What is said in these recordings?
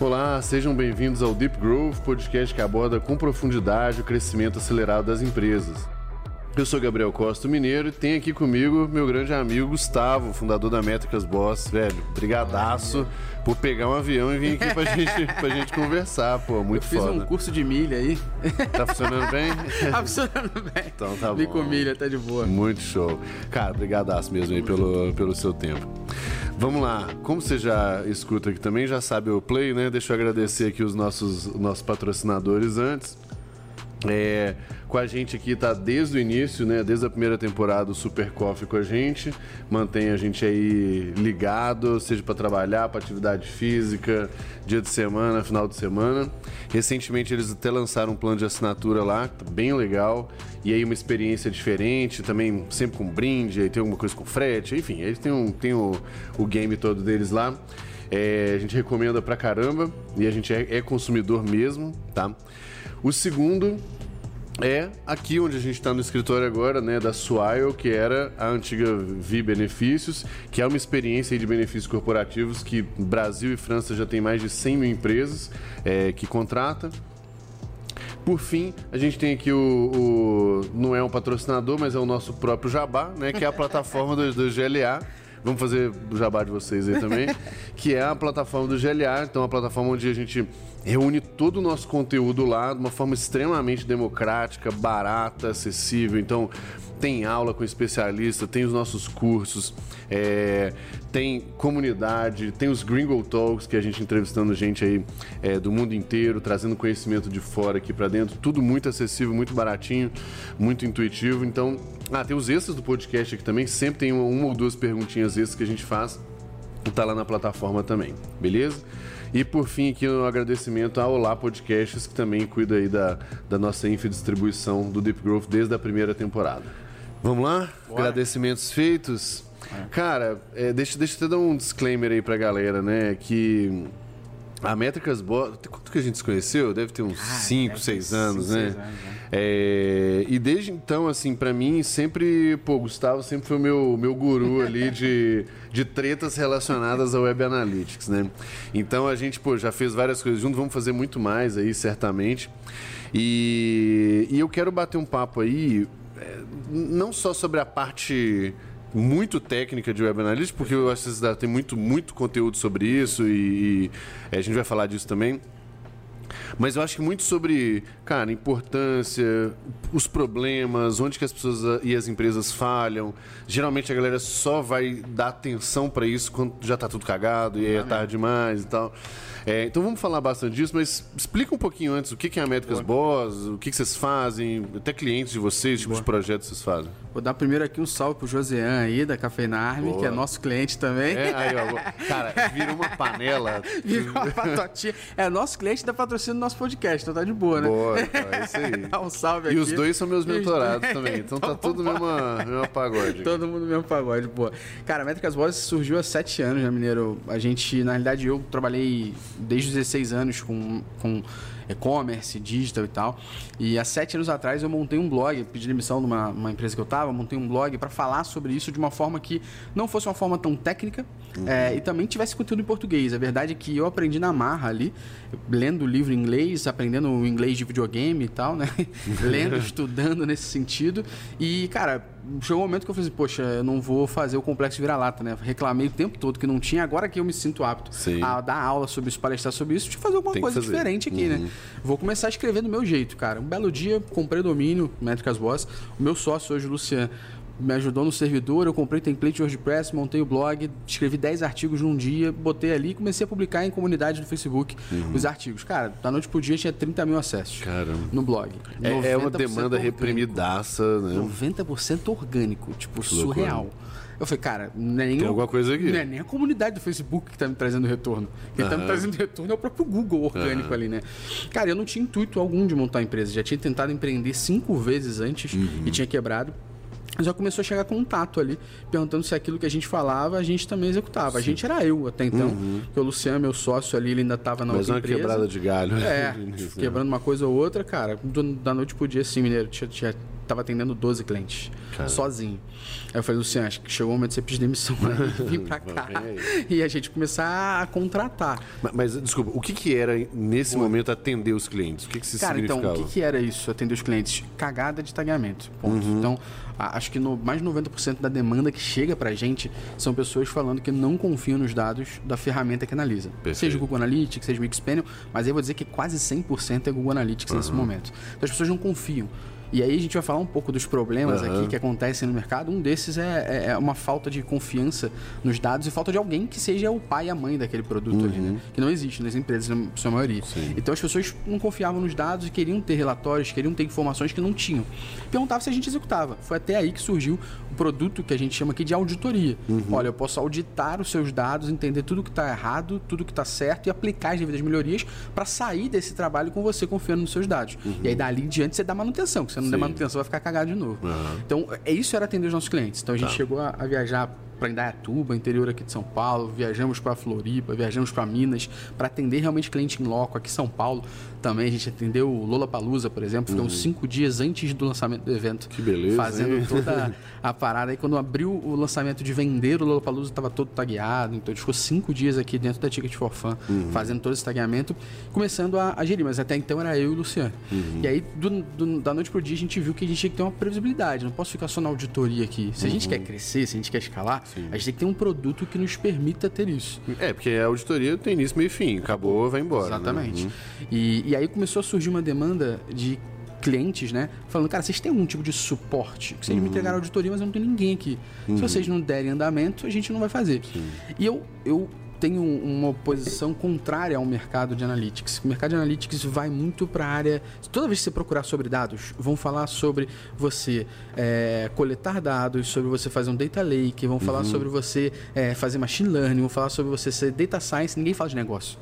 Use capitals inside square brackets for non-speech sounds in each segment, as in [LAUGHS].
Olá, sejam bem-vindos ao Deep Growth, podcast que aborda com profundidade o crescimento acelerado das empresas. Eu sou Gabriel Costa Mineiro e tenho aqui comigo meu grande amigo Gustavo, fundador da Métricas Boss. Velho, brigadaço por pegar um avião e vir aqui pra [LAUGHS] gente, pra gente conversar, pô, muito Eu fiz foda. um curso de milha aí. Tá funcionando bem? [LAUGHS] tá funcionando bem. Então tá Vim bom. com milha, tá de boa. Muito show. Cara, brigadaço mesmo aí pelo, pelo seu tempo. Vamos lá, como você já escuta aqui também, já sabe o Play, né? Deixa eu agradecer aqui os nossos, nossos patrocinadores antes. É, com a gente aqui tá desde o início, né? Desde a primeira temporada o Super Coffee com a gente, mantém a gente aí ligado, seja para trabalhar, para atividade física, dia de semana, final de semana. Recentemente eles até lançaram um plano de assinatura lá, tá bem legal, e aí uma experiência diferente, também sempre com brinde, aí tem alguma coisa com frete, enfim, eles têm, um, tem o, o game todo deles lá. É, a gente recomenda pra caramba e a gente é, é consumidor mesmo, tá? O segundo é aqui onde a gente está no escritório agora, né, da Swile, que era a antiga Vi Benefícios, que é uma experiência de benefícios corporativos que Brasil e França já tem mais de 100 mil empresas é, que contrata. Por fim, a gente tem aqui o, o- Não é um patrocinador, mas é o nosso próprio Jabá, né? Que é a plataforma do, do GLA. Vamos fazer o jabá de vocês aí também. [LAUGHS] que é a plataforma do GLA. Então, a plataforma onde a gente reúne todo o nosso conteúdo lá de uma forma extremamente democrática, barata, acessível. Então, tem aula com especialista, tem os nossos cursos, é, tem comunidade, tem os Gringo Talks, que a gente entrevistando gente aí é, do mundo inteiro, trazendo conhecimento de fora aqui pra dentro, tudo muito acessível, muito baratinho, muito intuitivo. Então, ah, tem os extras do podcast aqui também, sempre tem uma, uma ou duas perguntinhas extras que a gente faz, tá lá na plataforma também, beleza? E por fim, aqui um agradecimento ao Olá Podcasts, que também cuida aí da, da nossa infodistribuição do Deep Growth desde a primeira temporada. Vamos lá? Agradecimentos feitos. Cara, é, deixa, deixa eu até dar um disclaimer aí pra galera, né? Que a Métricas Boss. Quanto que a gente se conheceu? Deve ter uns Ah, 5, deve ter 6 cinco, anos, né? seis anos, né? É, e desde então, assim, pra mim, sempre, pô, Gustavo sempre foi o meu, meu guru [LAUGHS] ali de, de tretas relacionadas ao Web Analytics, né? Então a gente, pô, já fez várias coisas juntos, vamos fazer muito mais aí, certamente. E, e eu quero bater um papo aí, é, não só sobre a parte muito técnica de Web Analytics, porque que vocês tem muito, muito conteúdo sobre isso e, e é, a gente vai falar disso também. Mas eu acho que muito sobre, cara, importância, os problemas, onde que as pessoas e as empresas falham. Geralmente a galera só vai dar atenção para isso quando já tá tudo cagado e aí é tarde demais e tal. É, então vamos falar bastante disso, mas explica um pouquinho antes o que que é a Métricas Boss, o que que vocês fazem, até clientes de vocês, tipos de projetos vocês fazem. Vou dar primeiro aqui um salve pro Josean aí, da Cafeinarme, que é nosso cliente também. É, aí, ó, cara, vira uma panela. [LAUGHS] Virou uma patotinha. É nosso cliente da patrocínio do nosso podcast, então tá de boa, né? Boa, então, é isso [LAUGHS] aí. Dá um salve E aqui. os dois são meus E os mentorados dois- [LAUGHS] também, então tá tudo no mesmo, mesmo pagode. Todo mundo no mesmo pagode, pô. Cara, a Métricas Boss surgiu há sete anos, né, Mineiro? A gente, na realidade, eu trabalhei desde os 16 anos com, com e-commerce, digital e tal. E há sete anos atrás eu montei um blog, pedi demissão numa uma empresa que eu tava, montei um blog para falar sobre isso de uma forma que não fosse uma forma tão técnica é, e também tivesse conteúdo em português. A verdade é que eu aprendi na marra ali, lendo livro em inglês, aprendendo o inglês de videogame e tal, né? [LAUGHS] lendo, [LAUGHS] estudando nesse sentido. E, cara, chegou um momento que eu falei assim, poxa, eu não vou fazer o complexo vira-lata, né? Reclamei o tempo todo que não tinha, agora que eu me sinto apto Sim. a dar aula sobre isso, palestrar sobre isso, deixa eu fazer alguma Tem coisa diferente aqui, né? Vou começar a escrever do meu jeito, cara. Um belo dia, comprei domínio, Métricas Boss. O meu sócio hoje, o Luciano, me ajudou no servidor, eu comprei template WordPress, montei o blog, escrevi 10 artigos num dia, botei ali e comecei a publicar em comunidade do Facebook Uhum. os artigos. Cara, da noite pro dia tinha 30 mil acessos Caramba. no blog. É, é uma 90% demanda orgânico. reprimidaça, né? 90% orgânico, tipo, loucura. surreal. Eu falei, cara, não é nem Tem alguma coisa aqui. Não é nem a comunidade do Facebook que tá me trazendo retorno. Quem tá me trazendo retorno é o próprio Google orgânico Aham. ali, né? Cara, eu não tinha intuito algum de montar empresa. Já tinha tentado empreender cinco vezes antes Uhum. e tinha quebrado. Já começou a chegar contato ali, perguntando se aquilo que a gente falava, a gente também executava. A gente era eu até então, porque o Luciano, meu sócio ali, ele ainda tava na Uhum. Mas outra uma empresa. quebrada de galho. É, [LAUGHS] né? quebrando uma coisa ou outra, cara, do- da noite pro dia, assim, mineiro, tinha, tinha tava atendendo 12 clientes, sozinho. Aí eu falei, Luciano, acho que chegou o momento de você pedir demissão aí, [LAUGHS] vir pra cá e a gente começar a contratar. Mas, mas, desculpa, o que que era nesse momento atender os clientes? O que que isso Cara, então, o que, que era isso, atender os clientes? Cagada de tagueamento, ponto. Uhum. Então, acho que no, mais de 90% da demanda que chega pra gente são pessoas falando que não confiam nos dados da ferramenta que analisa. Perfeito. Seja o Google Analytics, seja o Xpaniel, mas aí eu vou dizer que quase 100% é Google Analytics Uhum. nesse momento. Então, as pessoas não confiam. E aí a gente vai falar um pouco dos problemas Aham. aqui que acontecem no mercado. Um desses é, é- é uma falta de confiança nos dados e falta de alguém que seja o pai e a mãe daquele produto ali, né? Que não existe nas empresas, na sua maioria. Uhum. Sim. Então as pessoas não confiavam nos dados e queriam ter relatórios, queriam ter informações que não tinham. Perguntava se a gente executava. Foi até aí que surgiu produto que a gente chama aqui de auditoria. Uhum. Olha, eu posso auditar os seus dados, entender tudo que está errado, tudo que está certo e aplicar as devidas melhorias para sair desse trabalho com você confiando nos seus dados. E aí dali em diante você dá manutenção, porque se você não der Uhum. Sim. manutenção vai ficar cagado de novo. Aham. Então, é isso era atender os nossos clientes. Então a gente Tá. chegou a, a viajar para Indaiatuba, interior aqui de São Paulo, viajamos para Floripa, viajamos para Minas, para atender realmente cliente em loco aqui em São Paulo. Também a gente atendeu o Lola Palusa, por exemplo, ficamos cinco dias antes do lançamento do evento. Uhum. Que beleza, Fazendo hein? toda [LAUGHS] a parada. Aí quando abriu o lançamento de vender, o Lola Palusa estava todo tagueado. Então a gente ficou cinco dias aqui dentro da Ticket for Fun, Uhum. fazendo todo esse tagueamento, começando a, a gerir. Mas até então era eu e o Luciano. Uhum. E aí, do- do- da noite pro dia, a gente viu que a gente tinha que ter uma previsibilidade. Não posso ficar só na auditoria aqui. Se a gente Uhum. quer crescer, se a gente quer escalar, a gente tem que ter um produto que nos permita ter isso. É, porque a auditoria tem início, meio e fim. Acabou, vai embora. né? Exatamente. E, e aí começou a surgir uma demanda de clientes, né? Falando, cara, vocês têm algum tipo de suporte? Que vocês me entregaram auditoria, mas eu não tenho ninguém aqui. Se vocês não derem andamento, a gente não vai fazer. E eu, eu tenho uma oposição contrária ao mercado de analytics. O mercado de analytics vai muito para a área. Toda vez que você procurar sobre dados, vão falar sobre você é, coletar dados, sobre você fazer um data lake, vão falar sobre você é, fazer machine learning, vão falar sobre você ser data science. Ninguém fala de negócio.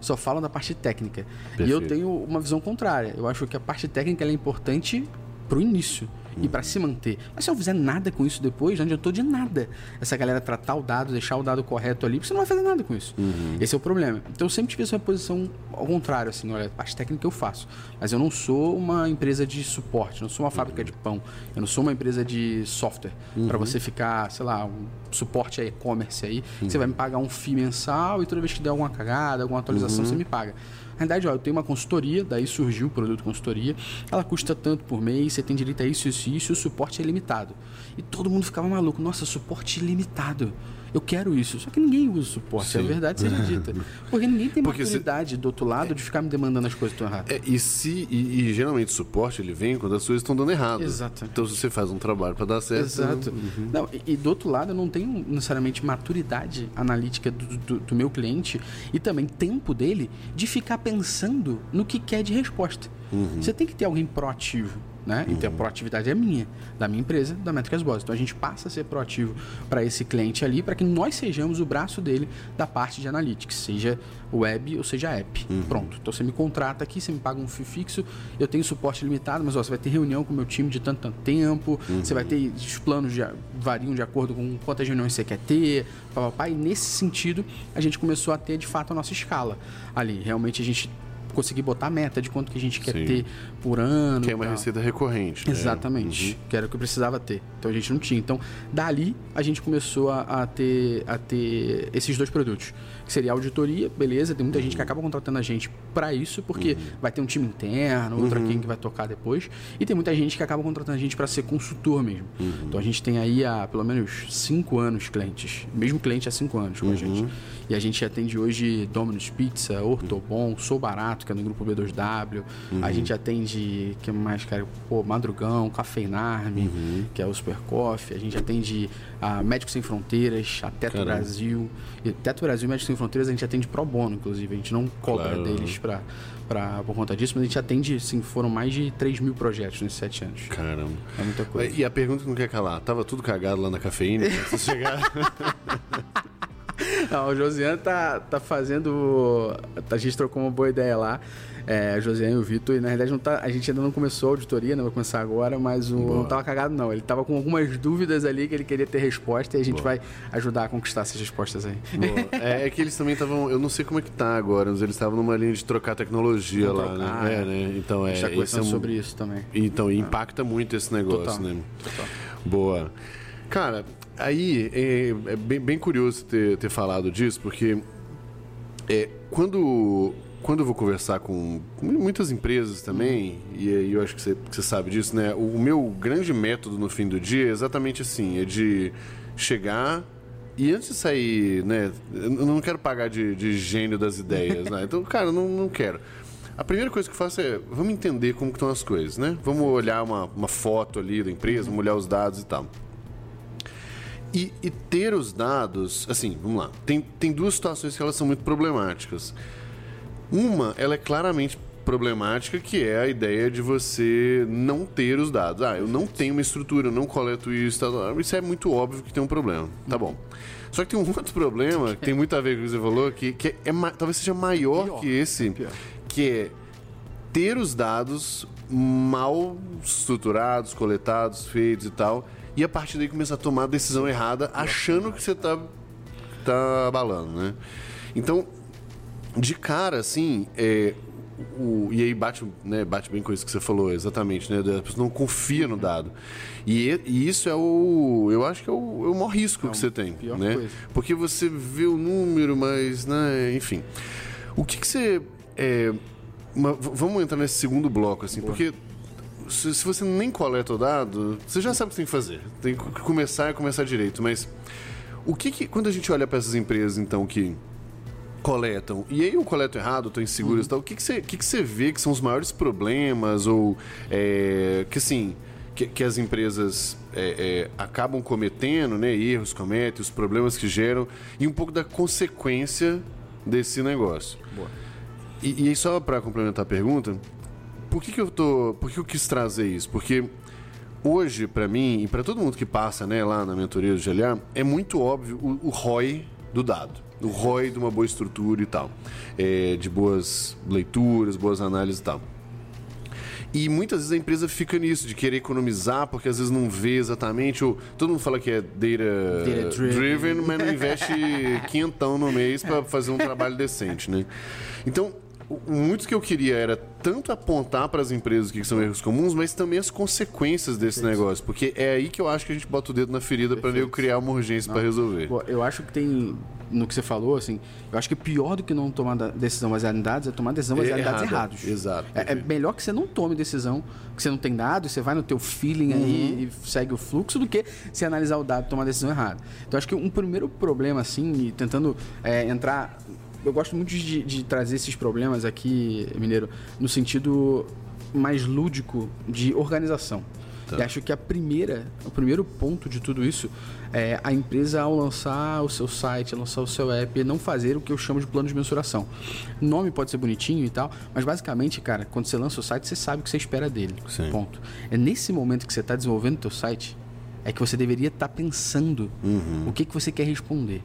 Só falam da parte técnica. E eu Perfeito. tenho uma visão contrária. Eu acho que a parte técnica é importante pro início. E para se manter. Mas se eu fizer nada com isso depois, não adiantou de nada. Essa galera tratar o dado, deixar o dado correto ali, porque você não vai fazer nada com isso. Esse é o problema. Então eu sempre tive essa posição ao contrário, assim, olha, a parte técnica eu faço. Mas eu não sou uma empresa de suporte, não sou uma fábrica de pão, eu não sou uma empresa de software. para você ficar, sei lá, um suporte a e-commerce aí, você vai me pagar um FII mensal e toda vez que der alguma cagada, alguma atualização, você me paga. Na verdade, ó, eu tenho uma consultoria, daí surgiu o produto consultoria. Ela custa tanto por mês, você tem direito a isso, isso isso, o suporte é limitado. E todo mundo ficava maluco, nossa, suporte ilimitado. Eu quero isso. Só que ninguém usa suporte, a Sim. verdade seja [LAUGHS] dita. Porque ninguém tem Porque se- maturidade do outro lado de ficar me demandando as coisas tão erradas. É, e, se, e, e geralmente o suporte ele vem quando as coisas estão dando errado. Exato. Então se você faz um trabalho para dar certo. Exato. Uhum. Não, e, e do outro lado, eu não tenho necessariamente maturidade analítica do, do- do meu cliente e também tempo dele de ficar pensando no que quer de resposta. Uhum. Você tem que ter alguém proativo. Né? Então a proatividade é minha, da minha empresa, da Métricas Boss. Então a gente passa a ser proativo para esse cliente ali, para que nós sejamos o braço dele da parte de analytics, seja web ou seja app. Uhum. Pronto. Então você me contrata aqui, você me paga um fio fixo, eu tenho suporte limitado, mas ó, você vai ter reunião com o meu time de tanto, tanto tempo, você vai ter os planos de, variam de acordo com quantas reuniões você quer ter, papapá, e nesse sentido a gente começou a ter de fato a nossa escala ali. Realmente a gente conseguir botar a meta de quanto que a gente quer Sim. ter por ano. Que é uma tal. receita recorrente. né? Exatamente. Que era o que eu precisava ter. Então a gente não tinha. Então, dali a gente começou a, a ter, a ter esses dois produtos. Que seria auditoria, beleza. Tem muita gente que acaba contratando a gente para isso, porque vai ter um time interno, outro aqui que vai tocar depois. E tem muita gente que acaba contratando a gente para ser consultor mesmo. Então a gente tem aí há pelo menos cinco anos clientes. Mesmo cliente há cinco anos com a gente. E a gente atende hoje Domino's Pizza, Ortobon, Sou Barato, que é no grupo B2W. A gente atende, que mais, cara? Pô, Madrugão, Cafeinarme, que é o Super Coffee. A gente atende a Médicos Sem Fronteiras, a Teto Caramba. Brasil. E Teto Brasil e Médicos Sem Fronteiras a gente atende pro bono, inclusive. A gente não cobra Claro. deles pra, pra, por conta disso, mas a gente atende, assim, foram mais de 3 mil projetos nesses sete anos. Caramba. É muita coisa. E a pergunta que não quer calar, tava tudo cagado lá na cafeína? quando Vocês chegaram? [LAUGHS] Não, o Josiane tá, tá fazendo. A gente trocou uma boa ideia lá. É, Josiane e o Vitor, e na realidade não tá, a gente ainda não começou a auditoria, não vai começar agora, mas o Boa. não tava cagado, não. Ele tava com algumas dúvidas ali que ele queria ter resposta e a gente Boa. vai ajudar a conquistar essas respostas aí. É, é, que eles também estavam. Eu não sei como é que tá agora, mas eles estavam numa linha de trocar tecnologia não lá, trocar, né? É, né? Então é. A gente tá conversando é um... sobre isso também. Então, ah. impacta muito esse negócio, Total. né? Total. Boa. Cara, aí é, é bem, bem, curioso ter, ter falado disso, porque é, quando quando eu vou conversar com muitas empresas também, e eu acho que você, que você sabe disso, né? O, meu grande método no fim do dia é exatamente assim: é de chegar e antes de sair, né? Eu não quero pagar de, de gênio das ideias, né? Então, cara, não, não quero. A primeira coisa que eu faço é, vamos entender como estão as coisas, né? Vamos olhar uma, uma foto ali da empresa, vamos olhar os dados e tal. E, e, ter os dados, assim, vamos lá. Tem, tem duas situações que elas são muito problemáticas. Uma, ela é claramente problemática, que é a ideia de você não ter os dados. Ah, eu não tenho uma estrutura, eu não coleto isso, tá, isso é muito óbvio que tem um problema. Tá bom. Só que tem um [LAUGHS] outro problema que tem muito a ver com o que você falou, que, que é, é talvez seja maior pior, que esse, é que é ter os dados mal estruturados, coletados, feitos e tal, e a partir daí começar a tomar a decisão errada, achando que você tá, tá abalando, né? Então, de cara, assim, é, o, e aí bate, né, bate bem com isso que você falou, exatamente, né? A pessoa não confia no dado. E, e isso é o. Eu acho que é o, é o maior risco é que você tem. Né? Coisa. Porque você vê o número, mas, né, enfim. O que, que você. É, uma, vamos entrar nesse segundo bloco, assim, Boa. porque se, se, você nem coleta o dado, você já sabe o que tem que fazer. Tem que começar e começar direito. Mas o que, que quando a gente olha para essas empresas, então, que coletam. E aí eu coleto errado, estou inseguro uhum. e tal. O que, que, você, que, que você vê que são os maiores problemas ou é, que assim que, que as empresas é, é, acabam cometendo, né? Erros cometem, os problemas que geram e um pouco da consequência desse negócio. Boa. E, e aí só para complementar a pergunta, por que, que eu tô, por que eu quis trazer isso? Porque hoje para mim e para todo mundo que passa, né, lá na mentoria do GLA, é muito óbvio o, o ROI do dado do ROI de uma boa estrutura e tal, é, de boas leituras, boas análises e tal. E muitas vezes a empresa fica nisso, de querer economizar, porque às vezes não vê exatamente. Ou, todo mundo fala que é data, data driven. driven, mas não investe [LAUGHS] quinhentão no mês para fazer um trabalho decente, né? Então, muitos que eu queria era tanto apontar para as empresas o que são erros comuns, mas também as consequências desse Perfeito. negócio. Porque é aí que eu acho que a gente bota o dedo na ferida para eu criar uma urgência para resolver. Eu acho que tem, no que você falou, assim, eu acho que pior do que não tomar decisão baseada em dados é tomar decisão baseada em dados errados. Exato. É, é, melhor que você não tome decisão, que você não tem dados, você vai no teu feeling uhum. aí e segue o fluxo, do que se analisar o dado e tomar decisão errada. Então, acho que um primeiro problema, assim, tentando é, entrar eu gosto muito de, de trazer esses problemas aqui, Mineiro, no sentido mais lúdico de organização. Tá. E acho que a primeira, o primeiro ponto de tudo isso é a empresa ao lançar o seu site, lançar o seu app, não fazer o que eu chamo de plano de mensuração. O nome pode ser bonitinho e tal, mas basicamente, cara, quando você lança o site, você sabe o que você espera dele. Sim. Ponto. É nesse momento que você está desenvolvendo o teu site, é que você deveria estar tá pensando uhum. o que, que você quer responder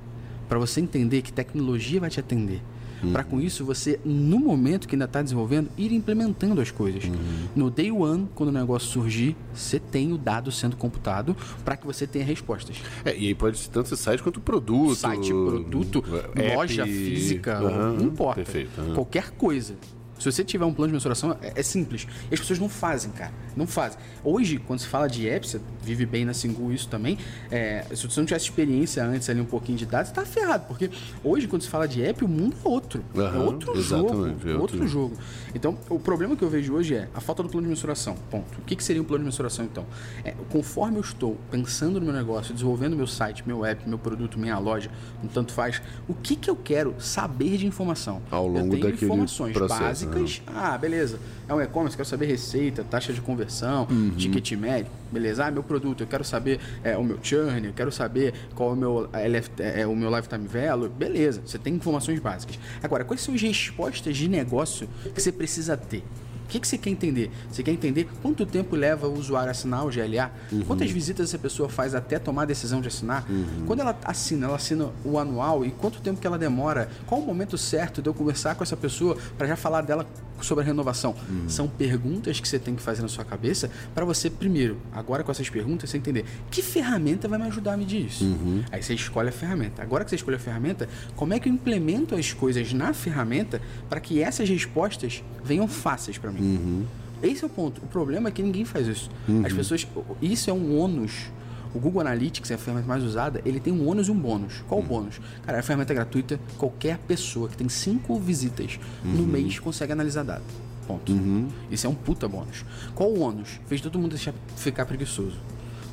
para você entender que tecnologia vai te atender. Uhum. Para com isso, você, no momento que ainda está desenvolvendo, ir implementando as coisas. Uhum. No day one, quando o negócio surgir, você tem o dado sendo computado para que você tenha respostas. É, e aí pode ser tanto site quanto produto. Site, produto, app, loja física, uhum. não importa. Perfeito, Qualquer coisa. Se você tiver um plano de mensuração, é, é, simples. E as pessoas não fazem, cara. Não fazem. Hoje, quando se fala de apps, você vive bem na Singu isso também. É, se você não tivesse experiência antes ali, um pouquinho de dados, tá ferrado. Porque hoje, quando se fala de app, o mundo é outro. Uhum, é outro jogo. É outro, outro jogo. Então, o problema que eu vejo hoje é a falta do plano de mensuração. Ponto. O que, que seria um plano de mensuração, então? É, conforme eu estou pensando no meu negócio, desenvolvendo meu site, meu app, meu produto, minha loja, um tanto faz, o que, que eu quero saber de informação? Ao longo eu tenho informações processo, básicas. Né? Ah, beleza. É um e-commerce, quero saber receita, taxa de conversão, uhum. ticket médio, beleza? Ah, meu produto, eu quero saber é, o meu churn, eu quero saber qual é o meu, LF, é, o meu lifetime value, beleza. Você tem informações básicas. Agora, quais são as respostas de negócio que você precisa ter? O que, que você quer entender? Você quer entender quanto tempo leva o usuário a assinar o GLA? Uhum. Quantas visitas essa pessoa faz até tomar a decisão de assinar? Uhum. Quando ela assina, ela assina o anual e quanto tempo que ela demora? Qual o momento certo de eu conversar com essa pessoa para já falar dela sobre a renovação? Uhum. São perguntas que você tem que fazer na sua cabeça para você, primeiro, agora com essas perguntas, você entender que ferramenta vai me ajudar a medir isso. Uhum. Aí você escolhe a ferramenta. Agora que você escolhe a ferramenta, como é que eu implemento as coisas na ferramenta para que essas respostas venham fáceis para mim? Uhum. Esse é o ponto. O problema é que ninguém faz isso. Uhum. As pessoas. Isso é um ônus. O Google Analytics é a ferramenta mais usada. Ele tem um ônus e um bônus. Qual o uhum. bônus? Cara, é a ferramenta gratuita. Qualquer pessoa que tem cinco visitas no uhum. mês consegue analisar dados. Ponto. Uhum. Isso é um puta bônus. Qual o ônus? Fez todo mundo deixar ficar preguiçoso.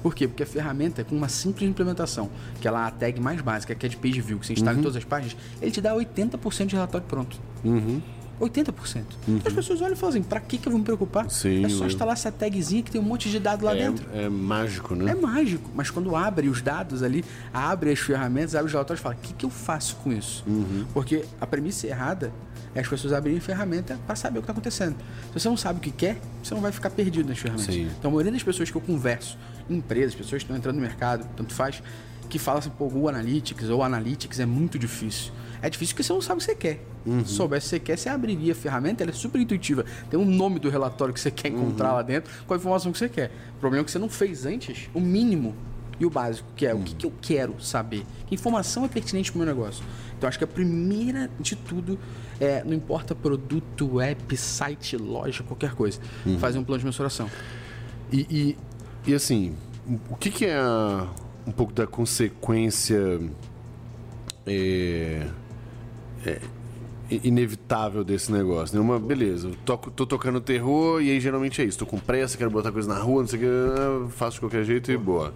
Por quê? Porque a ferramenta, com uma simples implementação, que ela é a tag mais básica, que é de page view, que você instala uhum. em todas as páginas, ele te dá 80% de relatório pronto. Uhum. 80%. Uhum. As pessoas olham e falam assim, pra que, que eu vou me preocupar? Sim, é só instalar essa tagzinha que tem um monte de dado lá é, dentro. É mágico, né? É mágico. Mas quando abre os dados ali, abre as ferramentas, abre os relatórios e fala, o que, que eu faço com isso? Uhum. Porque a premissa errada é as pessoas abrirem ferramenta para saber o que está acontecendo. Se você não sabe o que quer, você não vai ficar perdido nas ferramentas. Sim. Então, a maioria das pessoas que eu converso, empresas, pessoas que estão entrando no mercado, tanto faz, que falam assim, pô, o Analytics ou Analytics é muito difícil. É difícil porque você não sabe o que você quer. Uhum. Se soubesse o que você quer, você abriria a ferramenta, ela é super intuitiva. Tem um nome do relatório que você quer encontrar uhum. lá dentro com a informação que você quer. O problema é que você não fez antes o mínimo e o básico, que é uhum. o que, uhum. que, eu quero saber. Que informação é pertinente para o meu negócio. Então, acho que a primeira de tudo é, não importa produto, app, site, loja, qualquer coisa, uhum. fazer um plano de mensuração. E, e, e assim, o que, que é a, um pouco da consequência é, é, inevitável desse negócio? Né? Uma, beleza, eu toco, tô tocando terror e aí geralmente é isso. Tô com pressa, quero botar coisa na rua, não sei o que, faço de qualquer jeito e boa.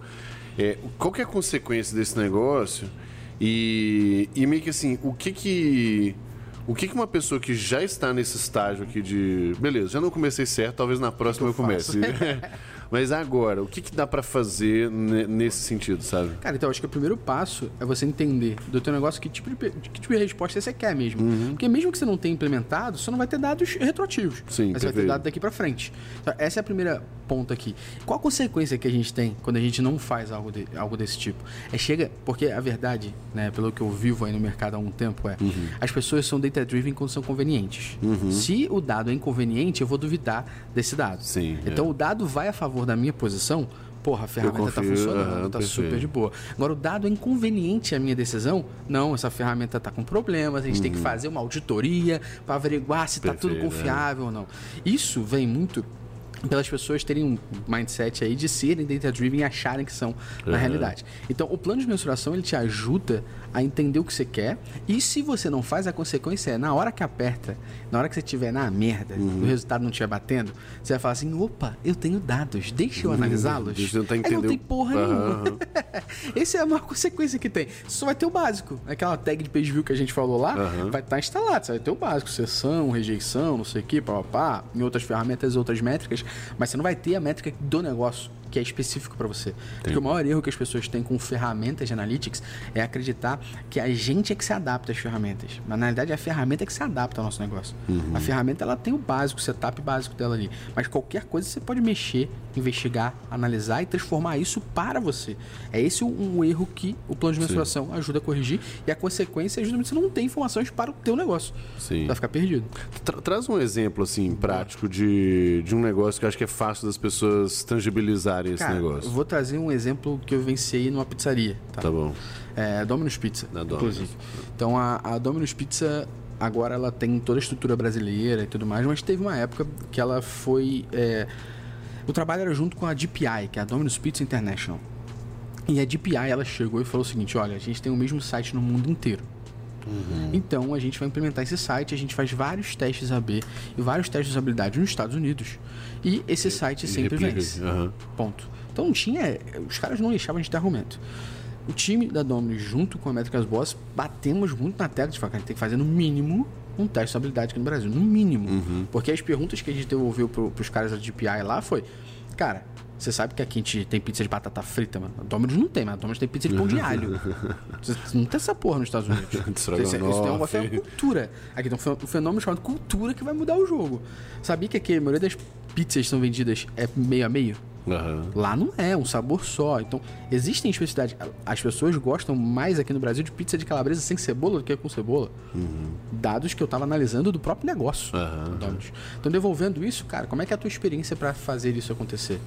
É, qual que é a consequência desse negócio? E, e meio que assim, o que que. O que, que uma pessoa que já está nesse estágio aqui de. Beleza, já não comecei certo, talvez na próxima eu, eu comece. [LAUGHS] [LAUGHS] Mas agora, o que, que dá para fazer nesse sentido, sabe? Cara, então acho que o primeiro passo é você entender do teu negócio que tipo de, que tipo de resposta você quer mesmo. Uhum. Porque mesmo que você não tenha implementado, você não vai ter dados retroativos. Sim, mas você vai ter dados daqui para frente. Então, essa é a primeira ponta aqui. Qual a consequência que a gente tem quando a gente não faz algo, de, algo desse tipo? É chega, porque a verdade, né, pelo que eu vivo aí no mercado há um tempo, é uhum. as pessoas são data-driven quando são convenientes. Uhum. Se o dado é inconveniente, eu vou duvidar desse dado. Sim, então é. o dado vai a favor da minha posição, porra, a ferramenta está funcionando, está super de boa. Agora, o dado é inconveniente à minha decisão? Não, essa ferramenta está com problemas, a gente uhum. tem que uhum. fazer uma auditoria para averiguar se está tudo confiável é. ou não. Isso vem muito pelas pessoas terem um mindset aí de serem data-driven e acharem que são uhum. na realidade. Então, o plano de mensuração ele te ajuda a entender o que você quer e se você não faz, a consequência é na hora que aperta, na hora que você estiver na merda, uhum. o resultado não estiver batendo, você vai falar assim, opa, eu tenho dados, deixa eu uhum. analisá-los. Deixa eu tentar não tem porra uhum. nenhuma. [LAUGHS] Essa é a maior consequência que tem. Você só vai ter o básico. Aquela tag de page view que a gente falou lá, vai estar tá instalado. Você vai ter o básico, sessão, rejeição, não sei o que, papapá, em outras ferramentas, outras métricas, mas você não vai ter a métrica do negócio que é específico para você. Porque o maior erro que as pessoas têm com ferramentas de analytics é acreditar que a gente é que se adapta às ferramentas. Mas na realidade é a ferramenta que se adapta ao nosso negócio. Uhum. A ferramenta ela tem o básico, o setup básico dela ali. Mas qualquer coisa você pode mexer, investigar, analisar e transformar isso para você. É esse um, erro que o plano de mensuração Sim. ajuda a corrigir e a consequência é justamente você não ter informações para o teu negócio. Sim. Vai ficar perdido. Tra traz um exemplo assim prático de, de um negócio que eu acho que é fácil das pessoas tangibilizar esse Cara, negócio? Eu vou trazer um exemplo que eu venci numa pizzaria. Tá, tá bom. É, Domino's Pizza, Na inclusive. Domino's. Então a, a Domino's Pizza agora ela tem toda a estrutura brasileira e tudo mais, mas teve uma época que ela foi. É... O trabalho era junto com a DPI, que é a Domino's Pizza International. E a DPI ela chegou e falou o seguinte: olha, a gente tem o mesmo site no mundo inteiro. Uhum. Então a gente vai implementar esse site, a gente faz vários testes AB e vários testes de usabilidade nos Estados Unidos. E esse site sempre vence. Uhum. Ponto. Então não tinha. Os caras não deixavam a gente ter argumento. O time da Domino's, junto com a Métricas Boss, batemos muito na tecla de falar que a gente tem que fazer no mínimo um teste de estabilidade aqui no Brasil. No mínimo. Uhum. Porque as perguntas que a gente devolveu para os caras da GPI lá foi Cara, você sabe que aqui a gente tem pizza de batata frita, mano. Domino's não tem, mas Domino's tem pizza de pão de [LAUGHS] alho. Não tem essa porra nos Estados Unidos. [LAUGHS] Isso tem um negócio é cultura. Aqui tem um fe- um fenômeno chamado cultura que vai mudar o jogo. Sabia que aqui a maioria das pizzas que são vendidas é meio a meio? Aham. Lá não é, um sabor só. Então, existem especificidades. As pessoas gostam mais aqui no Brasil de pizza de calabresa sem cebola do que com cebola. Dados que eu tava analisando do próprio negócio. Aham. Domino's. Então, devolvendo isso, cara, como é que é a tua experiência para fazer isso acontecer?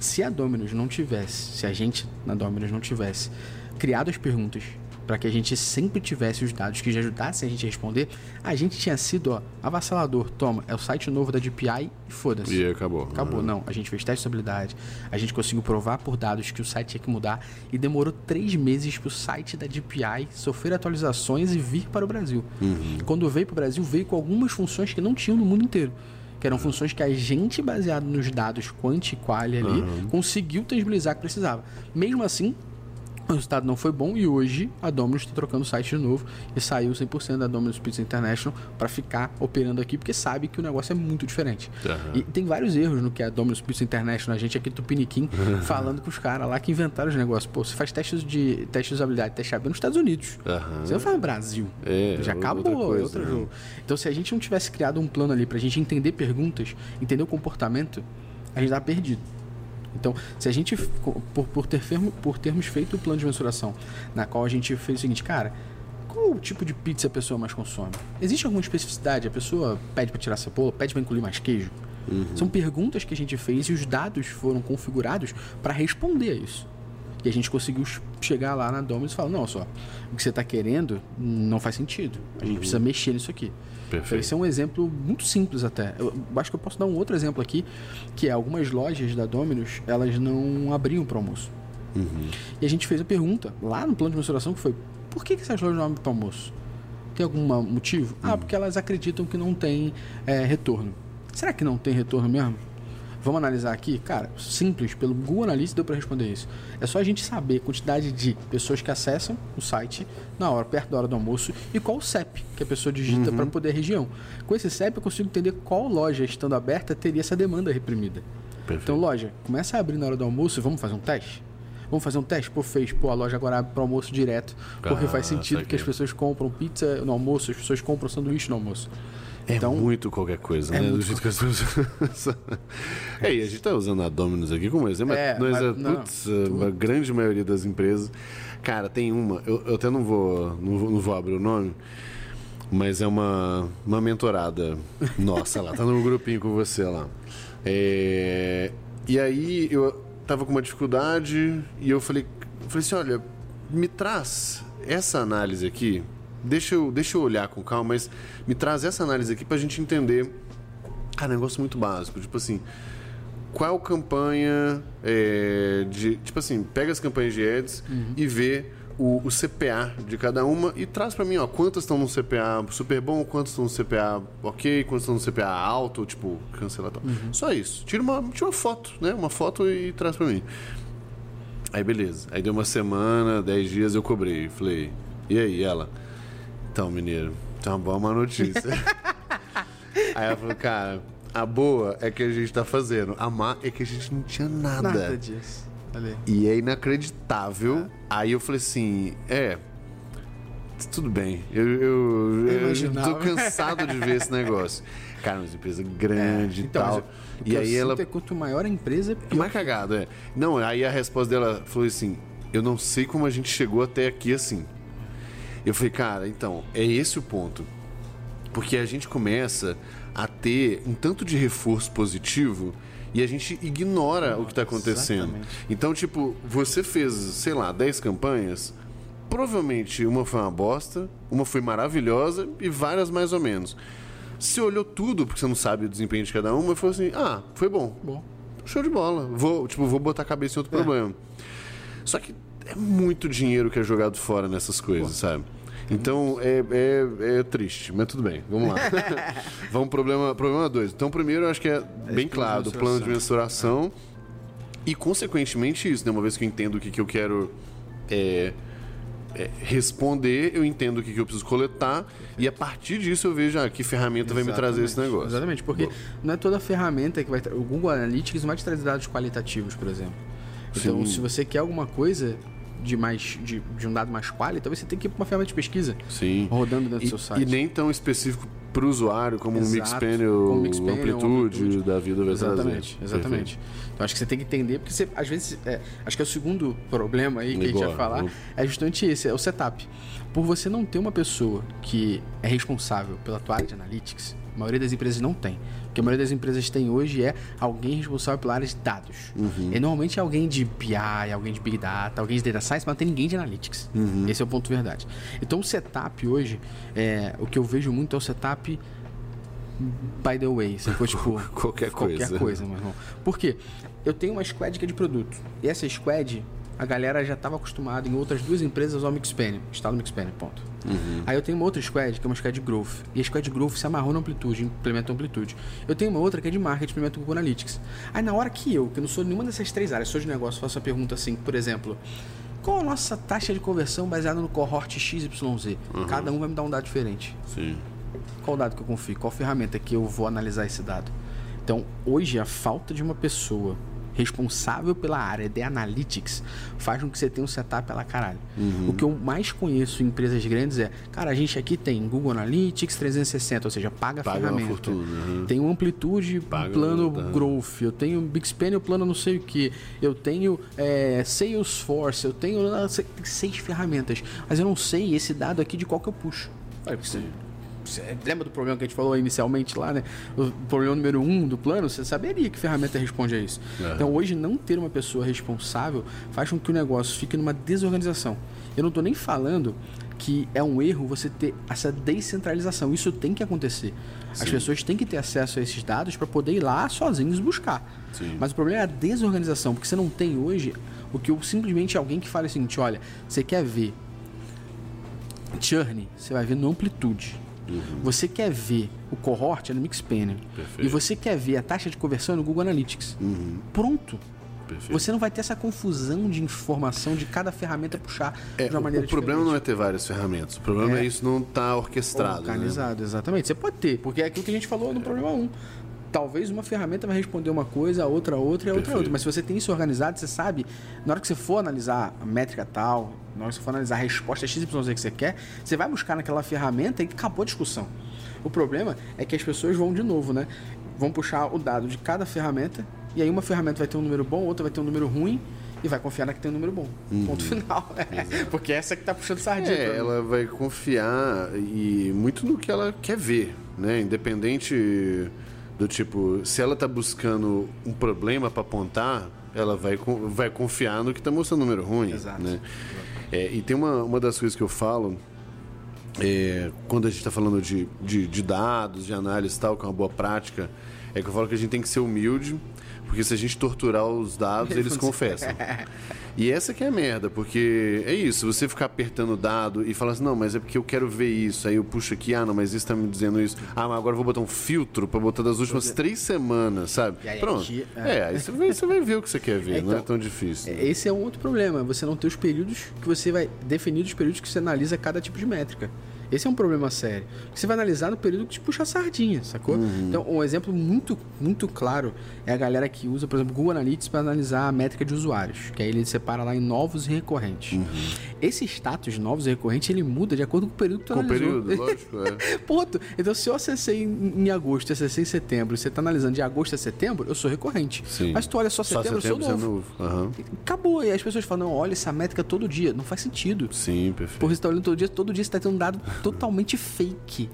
Se a Domino's não tivesse, se a gente na Domino's não tivesse criado as perguntas para que a gente sempre tivesse os dados que já ajudassem a gente a responder, a gente tinha sido, ó, avassalador. Toma, é o site novo da DPI e foda-se. E acabou. Acabou, não. A gente fez teste de estabilidade, a gente conseguiu provar por dados que o site tinha que mudar e demorou três meses para o site da DPI sofrer atualizações e vir para o Brasil. Quando veio para o Brasil, veio com algumas funções que não tinham no mundo inteiro. Que eram funções que a gente, baseado nos dados quanti e quali ali, conseguiu tangibilizar que precisava. Mesmo assim, o resultado não foi bom e hoje a Domino's está trocando o site de novo e saiu 100% da Domino's Pizza International para ficar operando aqui porque sabe que o negócio é muito diferente. Aham. E tem vários erros no que é a Domino's Pizza International, a gente aqui do Tupiniquim [LAUGHS] falando com os caras lá que inventaram os negócios. Pô, você faz testes de teste de usabilidade, teste AB nos Estados Unidos. Aham. Você não faz no Brasil. É, Já outra acabou, é coisa, outro né? jogo. Então, se a gente não tivesse criado um plano ali pra gente entender perguntas, entender o comportamento, a gente tá perdido. Então, se a gente, por, por, ter por termos feito o plano de mensuração, na qual a gente fez o seguinte, cara, qual o tipo de pizza a pessoa mais consome? Existe alguma especificidade? A pessoa pede pra tirar cebola, pede pra incluir mais queijo? São perguntas que a gente fez e os dados foram configurados para responder a isso. E a gente conseguiu ch- chegar lá na Domino's e falar, não, só, o que você está querendo não faz sentido. A gente precisa mexer nisso aqui. Perfeito. esse é um exemplo muito simples até. Eu acho que eu posso dar um outro exemplo aqui, que é algumas lojas da Domino's, elas não abriam para almoço. E a gente fez a pergunta lá no plano de mensuração que foi, por que, que essas lojas não abrem para almoço? Tem algum motivo? Ah, porque elas acreditam que não tem é, retorno. Será que não tem retorno mesmo? Vamos analisar aqui? Cara, simples, pelo Google Analytics deu para responder isso. É só a gente saber a quantidade de pessoas que acessam o site na hora, perto da hora do almoço, e qual o CEP que a pessoa digita para poder a região. Com esse CEP eu consigo entender qual loja, estando aberta, teria essa demanda reprimida. Perfeito. Então, loja, começa a abrir na hora do almoço e vamos fazer um teste? Vamos fazer um teste? Pô, fez. Pô, a loja agora abre para almoço direto. Porque Ah, faz sentido que as pessoas compram pizza no almoço, as pessoas compram sanduíche no almoço. É Então, muito qualquer coisa, é né? Do jeito que as pessoas. [LAUGHS] é, e a gente tá usando a Domino's aqui como exemplo, É, mas, mas mas, não, putz, a grande maioria das empresas. Cara, tem uma, eu, eu até não vou, não vou, não vou abrir o nome, mas é uma, uma mentorada nossa lá, tá no grupinho com você lá. É, e aí eu tava com uma dificuldade e eu falei, eu falei assim: olha, me traz essa análise aqui, deixa eu, deixa eu olhar com calma, mas me traz essa análise aqui pra gente entender. Cara, negócio muito básico, tipo assim, qual campanha é, de. Tipo assim, pega as campanhas de ads e vê o, o CPA de cada uma e traz pra mim, ó, quantas estão no CPA super bom, quantas estão no CPA ok, quantas estão no CPA alto, tipo, cancelar tal. Só isso. Tira uma, tira uma foto, né? Uma foto e traz pra mim. Aí beleza. Aí deu uma semana, dez dias eu cobrei. Falei, e aí, ela? Então, mineiro, tem uma boa má notícia. [LAUGHS] aí ela falou, cara, a boa é que a gente tá fazendo. A má é que a gente não tinha nada. nada disso. Ali. E é inacreditável. Aí eu falei assim, é. Tudo bem. Eu, eu, Eu eu tô cansado de ver esse negócio. [LAUGHS] Cara, uma empresa grande e Então, tal. o que E aí ela é quanto maior a empresa, é pior. mais cagado, é. Não, aí a resposta dela foi assim: Eu não sei como a gente chegou até aqui assim. Eu falei, cara, então, é esse o ponto. Porque a gente começa a ter um tanto de reforço positivo e a gente ignora o que está acontecendo. exatamente. Então, tipo, você fez, sei lá, 10 campanhas, provavelmente uma foi uma bosta, uma foi maravilhosa e várias mais ou menos. Você olhou tudo, porque você não sabe o desempenho de cada uma, e falou assim: ah, foi bom. Bom. Show de bola. Vou, tipo, vou botar a cabeça em outro problema. Só que é muito dinheiro que é jogado fora nessas coisas, sabe? Então é, é, é triste, mas tudo bem, vamos lá. [LAUGHS] [LAUGHS] vamos pro problema problema dois. Então, primeiro, eu acho que é bem claro, o plano de mensuração. E, consequentemente, isso, né? Uma vez que eu entendo o que, que eu quero é, é, responder, eu entendo o que, que eu preciso coletar e a partir disso eu vejo ah, que ferramenta vai me trazer esse negócio. Exatamente, porque Bom. não é toda ferramenta que vai. O Google Analytics não vai te trazer dados qualitativos, por exemplo. Então, Sim. se você quer alguma coisa, de mais de, de, um dado mais quali, talvez você tenha que ir para uma ferramenta de pesquisa Sim. rodando dentro e, do seu site. E nem tão específico para o usuário, como Exato, um Mixpanel, como Mixpanel amplitude, amplitude da vida Exatamente, exatamente. Então acho que você tem que entender, porque você, às vezes, é, acho que é o segundo problema aí que Igual, a gente vai falar, eu... é justamente esse, é o setup. Por você não ter uma pessoa que é responsável pela tua área de analytics, a maioria das empresas não tem. Que a maioria das empresas tem hoje é alguém responsável pela área de dados. Uhum. E normalmente é alguém de BI, alguém de Big Data, alguém de Data Science, mas não tem ninguém de Analytics. Uhum. Esse é o ponto verdade. Então o setup hoje, é, o que eu vejo muito é o setup by the way. For, [LAUGHS] tipo, qualquer coisa. Qualquer coisa, meu irmão. Por quê? Eu tenho uma squad que é de produto. E essa squad a galera já estava acostumada em outras duas empresas a usar o Mixpanel, instala o Mixpanel, ponto. Uhum. Aí eu tenho uma outra squad, que é uma squad de growth. E a squad de growth se amarrou na amplitude, implementa amplitude. Eu tenho uma outra que é de marketing, implementa Google Analytics. Aí na hora que eu, que não sou nenhuma dessas três áreas, sou de negócio, faço a pergunta assim, por exemplo, qual a nossa taxa de conversão baseada no cohort XYZ? Uhum. Cada um vai me dar um dado diferente. Sim. Qual dado que eu confio? Qual ferramenta que eu vou analisar esse dado? Então, hoje, a falta de uma pessoa responsável pela área de analytics faz com que você tenha um setup pela caralho. Uhum. O que eu mais conheço em empresas grandes é, cara, a gente aqui tem Google Analytics 360, ou seja, paga, paga a ferramenta. Fortuna, uhum. Tem um Amplitude, paga plano uhum. Growth, eu tenho Bixpen, o plano não sei o que, eu tenho é, Salesforce, eu tenho seis ferramentas, mas eu não sei esse dado aqui de qual que eu puxo. Olha, você lembra do problema que a gente falou inicialmente lá, né? O problema número um do plano, você saberia que ferramenta responde a isso. É. Então, hoje, não ter uma pessoa responsável faz com que o negócio fique numa desorganização. Eu não estou nem falando que é um erro você ter essa descentralização. Isso tem que acontecer. Sim. As pessoas têm que ter acesso a esses dados para poder ir lá sozinhos buscar. Sim. Mas o problema é a desorganização, porque você não tem hoje o que eu, simplesmente alguém que fala o seguinte: olha, você quer ver churn, você vai ver no amplitude. Uhum. Você quer ver o cohort é no Mixpanel. E você quer ver a taxa de conversão no Google Analytics. Uhum. Pronto. Perfeito. Você não vai ter essa confusão de informação de cada ferramenta puxar é, de uma maneira O problema não é ter várias ferramentas. O problema é, é isso não estar tá orquestrado. Né? Organizado, né? exatamente. Você pode ter, porque é aquilo que a gente falou no problema 1 talvez uma ferramenta vai responder uma coisa, a outra outra e a outra outra. Mas se você tem isso organizado, você sabe, na hora que você for analisar a métrica tal, na hora que você for analisar a resposta XYZ que você quer, você vai buscar naquela ferramenta e acabou a discussão. O problema é que as pessoas vão de novo, né? Vão puxar o dado de cada ferramenta e aí uma ferramenta vai ter um número bom, outra vai ter um número ruim e vai confiar na que tem um número bom. Uhum. Ponto final. [LAUGHS] Porque essa é que tá puxando sardinha. É, ela vai confiar e muito no que ela quer ver, né? Independente do tipo, se ela está buscando um problema para apontar, ela vai, vai confiar no que está mostrando número ruim. Exato. Né? É, e tem uma, uma das coisas que eu falo, é, quando a gente está falando de, de, de, dados, de análise e tal, que é uma boa prática, é que eu falo que a gente tem que ser humilde, porque se a gente torturar os dados, eles [LAUGHS] confessam. [LAUGHS] E essa que é a merda, porque é isso, você ficar apertando o dado e falar assim, não, mas é porque eu quero ver isso. Aí eu puxo aqui, ah, não, mas isso tá me dizendo isso. Ah, mas agora eu vou botar um filtro pra botar das últimas três semanas, sabe? Aí, Pronto. É. é, aí você vai, você vai ver o que você quer ver, é, então, não é tão difícil. Né? Esse é um outro problema, você não ter os períodos que você vai definir os períodos que você analisa cada tipo de métrica. Esse é um problema sério. Você vai analisar no período que te puxa a sardinha, sacou? Uhum. Então, um exemplo muito, muito claro é a galera que usa, por exemplo, Google Analytics para analisar a métrica de usuários, que aí ele separa lá em novos e recorrentes. Uhum. Esse status de novos e recorrentes, ele muda de acordo com o período que tu com analisou. Com o período, [LAUGHS] lógico, é. Ponto. Então, se eu acessei em, agosto e acessei em setembro, e você está analisando de agosto a setembro, eu sou recorrente. Sim. Mas tu olha só setembro, só setembro eu sou novo. É novo. Uhum. Acabou. E as pessoas falam, não, olha essa métrica todo dia. Não faz sentido. Sim, perfeito. Porque você está olhando todo dia, todo dia você está tendo um dado totalmente fake.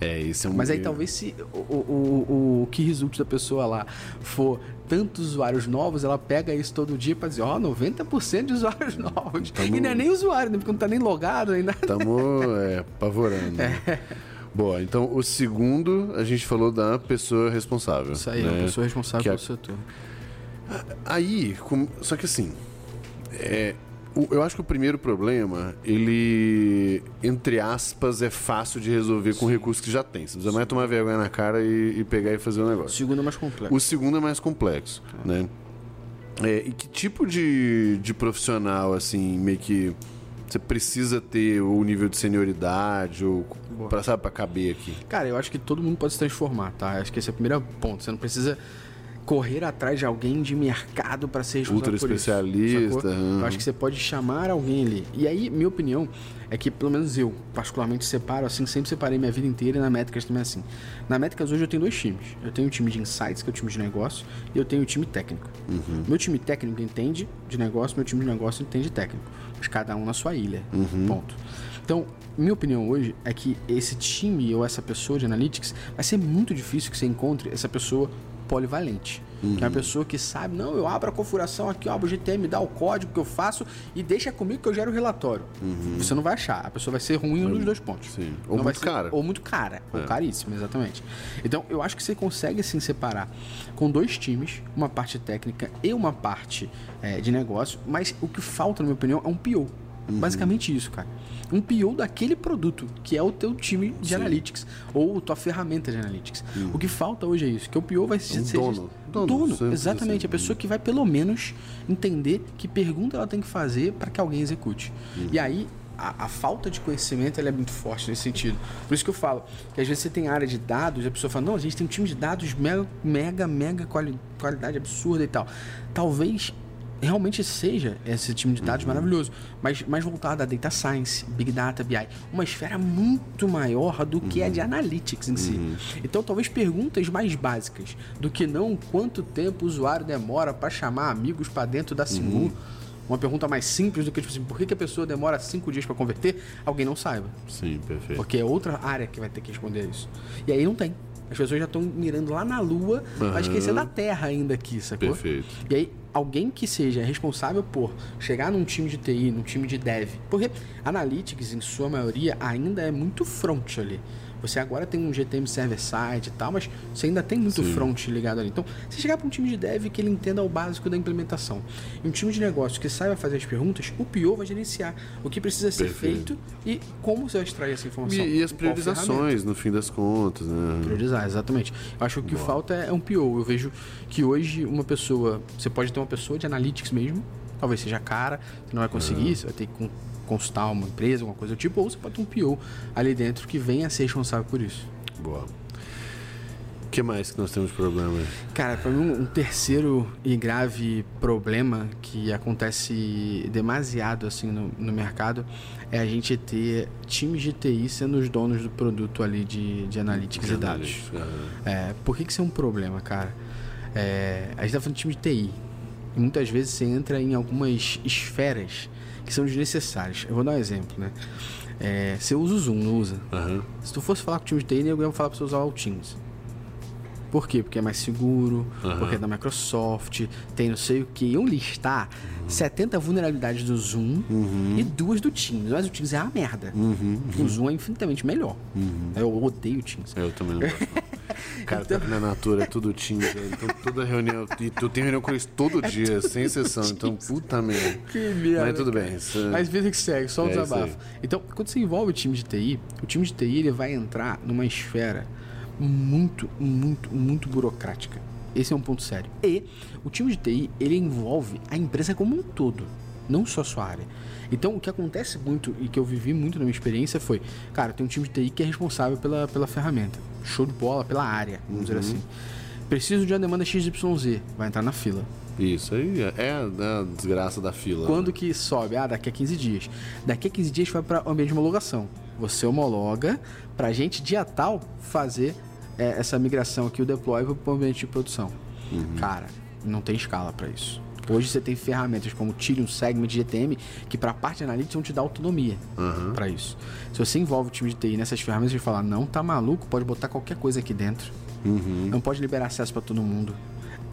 É, isso é um Mas aí talvez se o, o, o, o que resulte da pessoa lá for tantos usuários novos, ela pega isso todo dia para dizer, ó, oh, 90% de usuários novos. Tamo... E não é nem usuário, né? Porque não tá nem logado ainda. Estamos é, apavorando. É. Boa, então o segundo a gente falou da pessoa responsável. Isso aí, né? a pessoa responsável que pelo a... setor. Aí, com... só que assim, é, eu acho que o primeiro problema, ele, entre aspas, é fácil de resolver com recursos que já tem. Você precisa mais tomar vergonha na cara e, e, pegar e fazer o negócio. O segundo é mais complexo. O segundo é mais complexo, é. né? É, e que tipo de, de profissional, assim, meio que você precisa ter o nível de senioridade ou para sabe para caber aqui? Cara, eu acho que todo mundo pode se transformar, tá? Acho que esse é o primeiro ponto. Você não precisa correr atrás de alguém de mercado para ser responsável Ultra especialista. Uhum. Eu acho que você pode chamar alguém ali. E aí, minha opinião é que, pelo menos eu, particularmente, separo assim, sempre separei minha vida inteira e na Métricas também é assim. Na Métricas hoje eu tenho dois times. Eu tenho o time de insights, que é o time de negócio, e eu tenho o time técnico. Uhum. Meu time técnico entende de negócio, meu time de negócio entende de técnico. Mas cada um na sua ilha. Uhum. Ponto. Então, minha opinião hoje é que esse time ou essa pessoa de analytics vai ser muito difícil que você encontre essa pessoa polivalente. Uhum. Que é uma pessoa que sabe, não, eu abro a configuração aqui, abro o GTM, me dá o código que eu faço e deixa comigo que eu gero o relatório. Uhum. Você não vai achar. A pessoa vai ser ruim em um dos dois pontos. Sim. Ou não muito ser, cara. Ou muito cara. É. Ou caríssimo, exatamente. Então, eu acho que você consegue, assim, separar com dois times, uma parte técnica e uma parte é, de negócio, mas o que falta, na minha opinião, é um PO. Uhum. Basicamente isso, cara um PO daquele produto, que é o teu time de Sim. analytics ou tua ferramenta de analytics. Uhum. O que falta hoje é isso, que o PO vai ser, um ser dono. dono, dono exatamente, assim. a pessoa que vai pelo menos entender que pergunta ela tem que fazer para que alguém execute. Uhum. E aí a, a, falta de conhecimento é muito forte nesse sentido. Por isso que eu falo que às vezes você tem área de dados e a pessoa fala, não, a gente tem um time de dados mega, mega, mega quali, qualidade absurda e tal. Talvez realmente seja esse time de dados uhum. maravilhoso, mas mais voltado a data science, big data, BI, uma esfera muito maior do que uhum. a de uhum. analytics em si. Uhum. Então, talvez perguntas mais básicas do que não quanto tempo o usuário demora para chamar amigos para dentro da Simu. Uhum. Uma pergunta mais simples do que, tipo assim, por que, que a pessoa demora cinco dias para converter? Alguém não saiba. Sim, perfeito. Porque é outra área que vai ter que responder isso. E aí não tem. As pessoas já estão mirando lá na Lua, uhum. mas esquecendo da Terra ainda aqui, sacou? Perfeito. E aí alguém que seja responsável por chegar num time de TI, num time de dev. Porque Analytics, em sua maioria, ainda é muito front ali. Você agora tem um GTM server-side e tal, mas você ainda tem muito Sim. front ligado ali. Então, se chegar para um time de dev que ele entenda o básico da implementação e um time de negócio que saiba fazer as perguntas, o PO vai gerenciar o que precisa ser Perfeito. feito e como você vai extrair essa informação. E, e as priorizações, no fim das contas. Né? Priorizar, exatamente. Eu acho que o que falta é um PO. Eu vejo que hoje uma pessoa, você pode ter uma pessoa de analytics mesmo, talvez seja cara, você não vai conseguir, é. você vai ter que consultar uma empresa, alguma coisa do tipo, ou você pode ter um PO ali dentro que venha a ser responsável por isso. Boa. O que mais que nós temos problema? Cara, para mim um terceiro e grave problema que acontece demasiado assim no, no mercado é a gente ter times de TI sendo os donos do produto ali de, de analytics de e dados. É, por que, que isso é um problema, cara? É, a gente tá falando de time de TI. E muitas vezes você entra em algumas esferas que são desnecessários. Eu vou dar um exemplo, né? É, você usa o Zoom, não usa? Uhum. Se tu fosse falar com o time de TI, eu ia falar pra você usar o Teams. Por quê? Porque é mais seguro, uhum. porque é da Microsoft, tem não sei o que. Iam listar uhum. 70 vulnerabilidades do Zoom uhum. e duas do Teams. Mas o Teams é uma merda. Uhum. O Zoom é infinitamente melhor. Uhum. Eu odeio o Teams. Eu também não gosto. [LAUGHS] Cara, então... tá na Natura, é tudo Teams. Então, toda reunião. E tu tem reunião com eles todo é dia, sem exceção. Então, puta merda. Que merda. Mas tudo bem. Isso... Mas vida que segue, só um é desabafo. Então, quando você envolve o time de TI, o time de TI ele vai entrar numa esfera muito, muito, muito burocrática. Esse é um ponto sério. E o time de TI, ele envolve a empresa como um todo, não só a sua área. Então, o que acontece muito e que eu vivi muito na minha experiência foi, cara, tem um time de TI que é responsável pela, pela ferramenta. Show de bola, pela área, vamos uhum. dizer assim. Preciso de uma demanda XYZ, vai entrar na fila. Isso aí é, é a desgraça da fila. Quando né? que sobe? Ah, daqui a 15 dias. Daqui a 15 dias vai para o ambiente de homologação. Você homologa para a gente, dia tal, fazer é, essa migração aqui, o deploy para o ambiente de produção. Uhum. Cara, não tem escala para isso. Hoje você tem ferramentas como Tilium, Segment, GTM, que para a parte de analytics vão te dar autonomia uhum. para isso. Se você envolve o time de TI nessas ferramentas, você fala, não, tá maluco, pode botar qualquer coisa aqui dentro. Uhum. Não pode liberar acesso para todo mundo.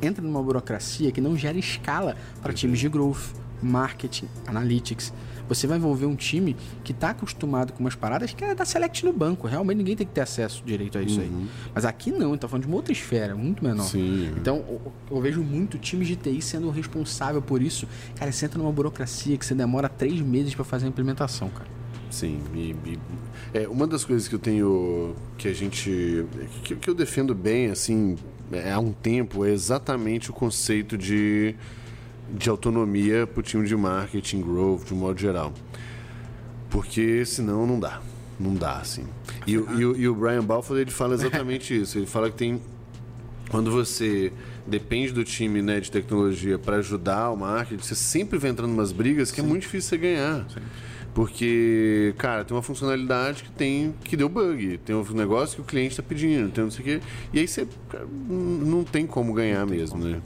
Entra numa burocracia que não gera escala para times de growth, marketing, analytics você vai envolver um time que está acostumado com umas paradas que é da select no banco. Realmente ninguém tem que ter acesso direito a isso uhum. aí. Mas aqui não, a gente tá falando de uma outra esfera, muito menor. Sim. Então, eu, eu vejo muito times de TI sendo responsável por isso. Cara, você entra numa burocracia que você demora três meses para fazer a implementação, cara. Sim, e, e, é uma das coisas que eu tenho que a gente que, que eu defendo bem assim é, há um tempo é exatamente o conceito de de autonomia para o time de marketing, growth, de um modo geral. Porque senão não dá. Não dá, assim. E, o- e o- e o Brian Balfour, ele fala exatamente isso. Ele fala que tem... Quando você depende do time né, de tecnologia para ajudar o marketing, você sempre vai entrando em umas brigas que é muito difícil você ganhar. Porque, cara, tem uma funcionalidade que tem que deu bug, tem um negócio que o cliente está pedindo, tem não sei o quê. E aí você cara, não tem como ganhar mesmo, né?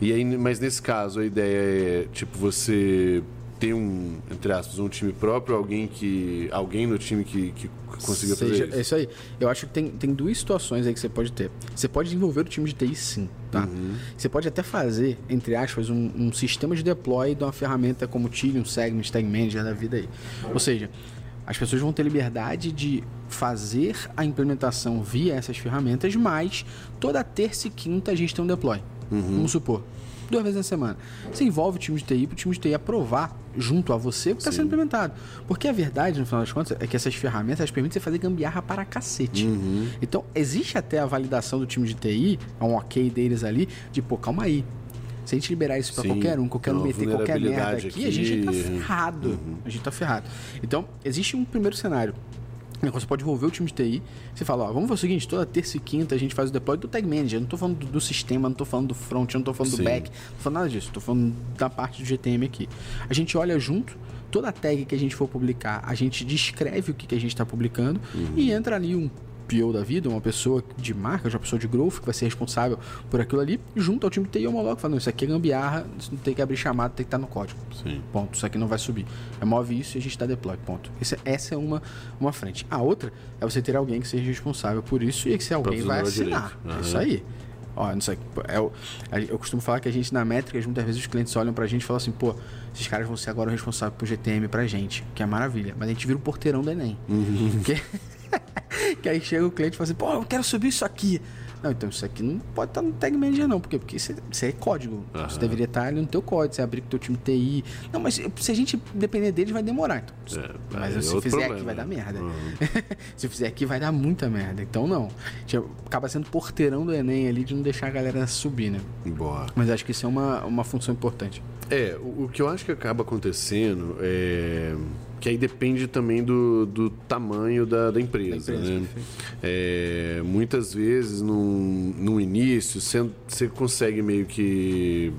E aí, mas nesse caso a ideia é tipo você ter um, entre aspas, um time próprio, alguém que. alguém no time que, que consiga Seja- fazer É isso. isso aí. Eu acho que tem, tem duas situações aí que você pode ter. Você pode desenvolver o time de TI sim, tá? Uhum. Você pode até fazer, entre aspas, um, um sistema de deploy de uma ferramenta como o Tilium, Segment, Tag Manager da vida aí. Ou seja, as pessoas vão ter liberdade de fazer a implementação via essas ferramentas, mas toda terça e quinta a gente tem um deploy. Uhum. Vamos supor. Duas vezes na semana. Você envolve o time de TI para o time de TI aprovar junto a você o que está sendo implementado. Porque a verdade, no final das contas, é que essas ferramentas elas permitem você fazer gambiarra para cacete. Uhum. Então, existe até a validação do time de TI, é um ok deles ali, de pô, calma aí. Se a gente liberar isso para qualquer um, qualquer tem um meter qualquer merda vulnerabilidade aqui, a gente tá aqui. Uhum. ferrado. A gente tá ferrado. Então, existe um primeiro cenário. Que Você pode envolver o time de TI. Você fala, ó, vamos fazer o seguinte, toda terça e quinta a gente faz o deploy do Tag Manager. Eu não tô falando do, do sistema, não tô falando do front, não tô falando Sim. do back, não tô falando nada disso. Tô falando da parte do GTM aqui. A gente olha junto, toda tag que a gente for publicar, a gente descreve o que, que a gente está publicando e entra ali um PO da vida, uma pessoa de marca, uma pessoa de growth que vai ser responsável por aquilo ali, junto ao time de TI homologa, falando, isso aqui é gambiarra, isso não tem que abrir chamada, tem que estar no código. Sim. Ponto. Isso aqui não vai subir. Remove isso e a gente dá deploy. Ponto. Esse- essa é uma, uma frente. A outra é você ter alguém que seja responsável por isso e que esse alguém vai assinar. É isso aí. Ó, não sei, é a- eu costumo falar que a gente na métrica, muitas vezes os clientes olham pra gente e falam assim, pô, esses caras vão ser agora o responsável por GTM pra gente, que é maravilha. Mas a gente vira o porteirão do Enem. Que, [LAUGHS] [LAUGHS] que aí chega o cliente e fala assim, pô, eu quero subir isso aqui. Não, então isso aqui não pode estar no Tag Manager não, porque, porque isso, é- é código. Isso deveria estar ali no teu código, você abrir com o teu time TI. Não, mas se a gente depender deles, vai demorar. Então, É, mas é se fizer problema, aqui, vai dar né? merda. Uhum. [LAUGHS] se fizer aqui, vai dar muita merda. Então, não. Tipo, Acaba sendo porteirão do Enem ali de não deixar a galera subir, né? Boa. Mas acho que isso é uma, uma função importante. É, o, o que eu acho que acaba acontecendo é. Que aí depende também do, do tamanho da, da empresa, Da empresa, né? É, muitas vezes, num, no início, você, consegue meio que.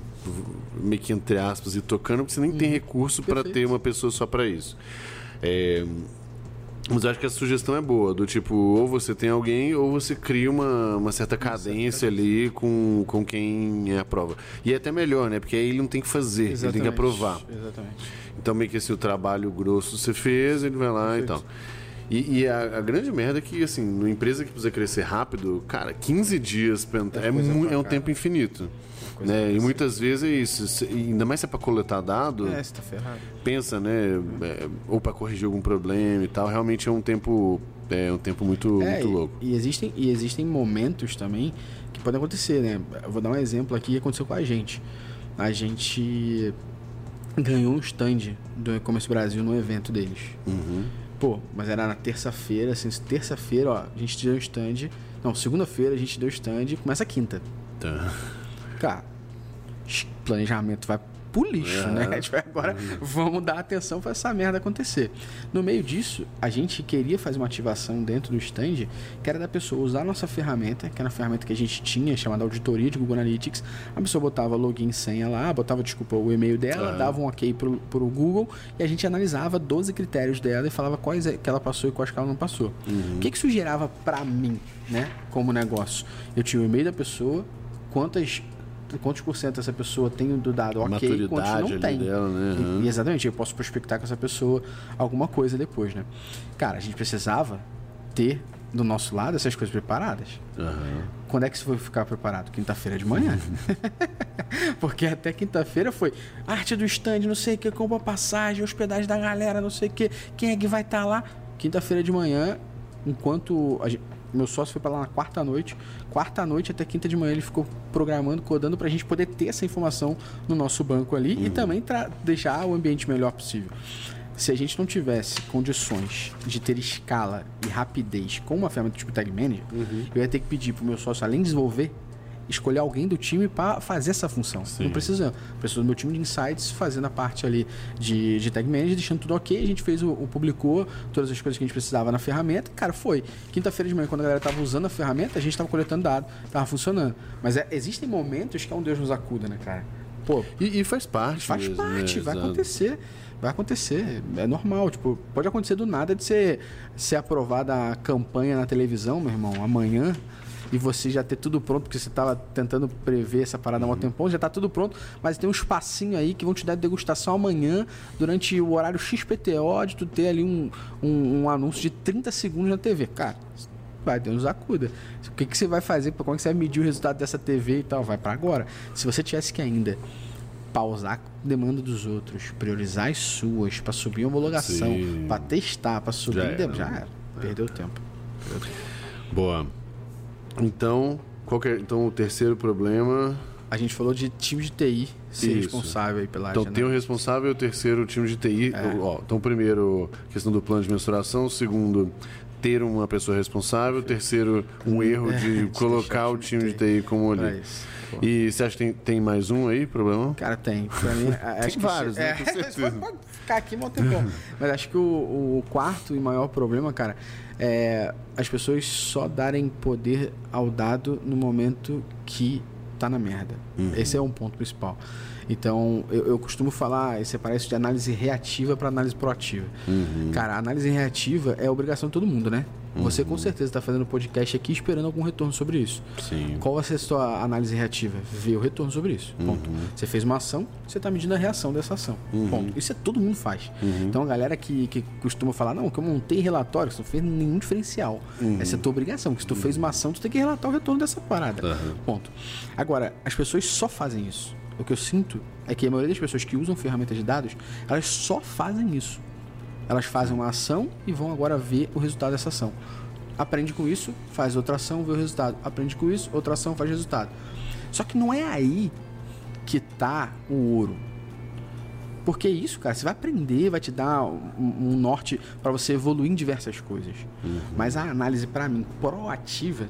meio que entre aspas, ir tocando, porque você nem tem recurso para ter uma pessoa só para isso. É, mas eu acho que a sugestão é boa, do tipo, ou você tem alguém, ou você cria uma, uma certa cadência ali com, com quem aprova. E é até melhor, né? Porque aí ele não tem que fazer, ele tem que aprovar. Exatamente. Então, meio que assim, o trabalho grosso você fez, ele vai lá e tal. E, e a, a grande merda é que, assim, numa empresa que precisa crescer rápido, cara, 15 dias pra é, coisa mu- pra é um caralho. tempo infinito. Coisa Né? E muitas vezes é isso. Ainda mais se é pra coletar dado, É, tá ferrado. pensa, né? é, ou pra corrigir algum problema e tal. Realmente é um tempo, é um tempo muito, É, muito e- louco. E, existem, e existem momentos também que podem acontecer, né? Eu vou dar um exemplo aqui que aconteceu com a gente. A gente ganhou um stand do E-Commerce Brasil no evento deles. Uhum. Pô, mas era na terça-feira, assim, terça-feira, ó, a gente deu um stand. Não, segunda-feira a gente deu stand e começa a quinta. Tá. Cara, planejamento vai pro lixo, É. né? [LAUGHS] Tipo, agora vamos dar atenção pra essa merda acontecer. No meio disso, a gente queria fazer uma ativação dentro do stand, que era da pessoa usar a nossa ferramenta, que era a ferramenta que a gente tinha, chamada auditoria de Google Analytics. A pessoa botava login senha lá, botava, desculpa, o e-mail dela, Ah. dava um ok pro, pro Google e a gente analisava 12 critérios dela e falava quais é que ela passou e quais que ela não passou. O que que isso gerava pra mim, né, como negócio? Eu tinha o e-mail da pessoa, quantas quantos por cento essa pessoa tem do dado ok, quantos maturidade não ali tem. dela, né? E- Uhum. e exatamente, eu posso prospectar com essa pessoa alguma coisa depois, né? Cara, a gente precisava ter do nosso lado essas coisas preparadas. Aham. Quando é que isso foi ficar preparado? Quinta-feira de manhã. [LAUGHS] Porque até quinta-feira foi arte do stand, não sei o que, compra passagem, hospedagem da galera, não sei o que, quem é que vai estar lá. Quinta-feira de manhã, enquanto a gen- meu sócio foi pra lá na quarta noite, quarta noite até quinta de manhã ele ficou programando, codando pra gente poder ter essa informação no nosso banco ali e também deixar o ambiente melhor possível. Se a gente não tivesse condições de ter escala e rapidez com uma ferramenta tipo Tag Manager, eu ia ter que pedir pro meu sócio, além de desenvolver, escolher alguém do time para fazer essa função. Sim. Não precisa. Preciso do meu time de insights fazendo a parte ali de, de tag manager, deixando tudo ok. A gente fez o, o publicou todas as coisas que a gente precisava na ferramenta. Cara, foi. Quinta-feira de manhã, quando a galera tava usando a ferramenta, a gente tava coletando dados, tava funcionando. Mas é, existem momentos que é um Deus nos acuda, né, cara? Pô, e, e faz parte. Faz mesmo, parte, né? vai Exato. acontecer. Vai acontecer. É normal. Tipo, pode acontecer do nada de ser, ser aprovada a campanha na televisão, meu irmão, amanhã e você já ter tudo pronto, porque você estava tentando prever essa parada há um uhum. tempão, já está tudo pronto, mas tem um espacinho aí que vão te dar degustação amanhã, durante o horário XPTO, de tu ter ali um, um, um anúncio de 30 segundos na TV. Cara, vai, Deus nos acuda. O que, que você vai fazer? Como é que você vai medir o resultado dessa TV e tal? Vai para agora. Se você tivesse que ainda pausar a demanda dos outros, priorizar as suas, para subir a homologação, para testar, para subir, já era. Já era. Perdeu tempo. Perdeu tempo. Boa. Então, qual é, então o terceiro problema. A gente falou de time de TI ser Isso. responsável aí pela Então tem o responsável e o terceiro time de TI. É. Ó, então, primeiro, questão do plano de mensuração. Segundo, ter uma pessoa responsável. Terceiro, um [LAUGHS] erro é, de colocar o time de TI como ali. E você acha que tem, tem mais um aí, problema? Cara, tem. Pra mim, [LAUGHS] acho tem vários, né? É, Com certeza. [LAUGHS] pode ficar aqui um tempão. Mas acho que o, o quarto e maior problema, cara, é as pessoas só darem poder ao dado no momento que tá na merda. Uhum. Esse é um ponto principal. Então, eu, eu costumo falar, separar isso de análise reativa para análise proativa. Uhum. Cara, a análise reativa é obrigação de todo mundo, né? Você com certeza está fazendo podcast aqui esperando algum retorno sobre isso. Sim. Qual vai ser a sua análise reativa? Ver o retorno sobre isso. Ponto. Uhum. Você fez uma ação, você está medindo a reação dessa ação. Uhum. Ponto. Isso é todo mundo faz. Uhum. Então a galera que, que costuma falar, não, que eu montei relatório, você não fez nenhum diferencial. Uhum. Essa é a tua obrigação, porque se tu fez uma ação, tu tem que relatar o retorno dessa parada. Ponto. Agora, as pessoas só fazem isso. O que eu sinto é que a maioria das pessoas que usam ferramentas de dados, elas só fazem isso. Elas fazem uma ação e vão agora ver o resultado dessa ação. Aprende com isso, faz outra ação, vê o resultado. Aprende com isso, outra ação, faz resultado. Só que não é aí que tá o ouro. Porque isso, cara, você vai aprender, vai te dar um, um norte para você evoluir em diversas coisas. Uhum. Mas a análise, para mim, proativa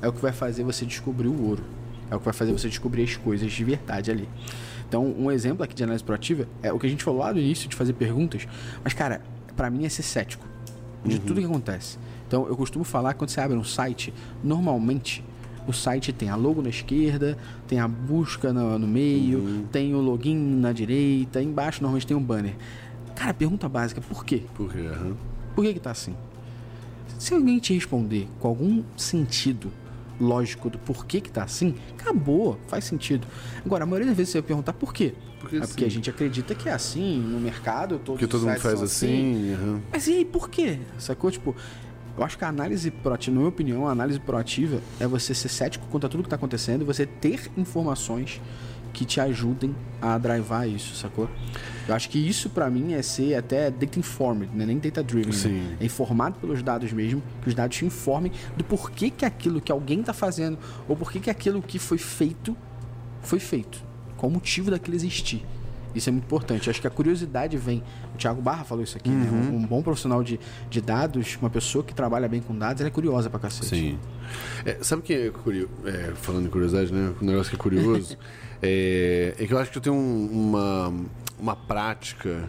é o que vai fazer você descobrir o ouro. É o que vai fazer você descobrir as coisas de verdade ali. Então, um exemplo aqui de análise proativa é o que a gente falou lá no início de fazer perguntas. Mas, cara, para mim é ser cético de uhum. tudo que acontece. Então, eu costumo falar que quando você abre um site, normalmente o site tem a logo na esquerda, tem a busca no, no meio, uhum. tem o login na direita, embaixo normalmente tem um banner. Cara, pergunta básica, por quê? Por quê? Uhum. Por que que tá assim? Se alguém te responder com algum sentido lógico do porquê que tá assim, acabou, faz sentido. Agora, a maioria das vezes você vai perguntar por quê. Porque é porque a gente acredita que é assim no mercado, todos que todo mundo faz assim. assim. Uhum. Mas e aí, por quê? Sacou? Tipo, eu acho que a análise proativa, na minha opinião, a análise proativa é você ser cético contra tudo que está acontecendo e você ter informações que te ajudem a drivar isso, sacou? Eu acho que isso para mim é ser até data informed, né? nem data driven. Né? É informado pelos dados mesmo, que os dados te informem do porquê que aquilo que alguém está fazendo ou porquê que aquilo que foi feito foi feito. Qual o motivo daquilo existir. Isso é muito importante. Acho que a curiosidade vem. O Thiago Barra falou isso aqui, né? uhum. né? Um, um, bom profissional de, de dados, uma pessoa que trabalha bem com dados, ela é curiosa pra cacete. Sim. É, sabe o que é curioso? É, falando em curiosidade, né? Um negócio que é curioso [LAUGHS] é, é, que eu acho que eu tenho um, uma, uma prática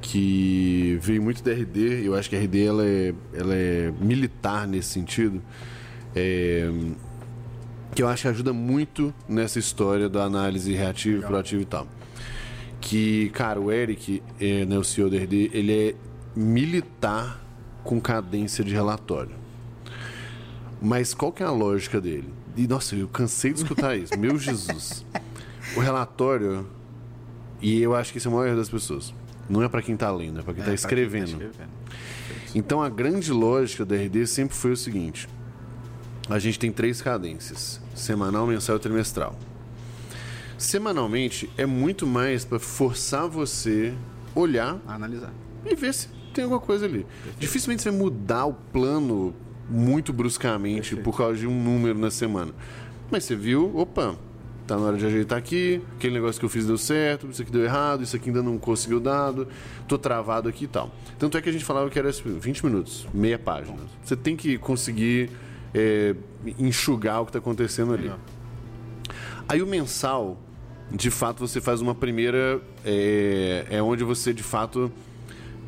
que veio muito da RD. Eu acho que a RD ela é, ela é militar nesse sentido. É, que eu acho que ajuda muito nessa história da análise reativa, proativa e tal que, cara, o Eric, é, né, o CEO da RD, ele é militar com cadência de relatório. Mas qual que é a lógica dele? E, nossa, eu cansei de escutar isso. Meu Jesus. [LAUGHS] O relatório, e eu acho que esse é o maior erro das pessoas. Não é para quem tá lendo, é para quem, é, tá, escrevendo. quem tá escrevendo. Então a grande lógica da RD sempre foi o seguinte: a gente tem três cadências: semanal, mensal e trimestral. Semanalmente é muito mais para forçar você olhar, analisar e ver se tem alguma coisa ali. Perfeito. Dificilmente você vai mudar o plano muito bruscamente Perfeito. por causa de um número na semana. Mas você viu, opa, tá na hora de ajeitar aqui, aquele negócio que eu fiz deu certo, isso aqui deu errado, isso aqui ainda não conseguiu dado, tô travado aqui e tal. Tanto é que a gente falava que era 20 minutos, meia página. Você tem que conseguir é, enxugar o que está acontecendo ali. Aí o mensal, de fato, você faz uma primeira. É, é onde você, de fato,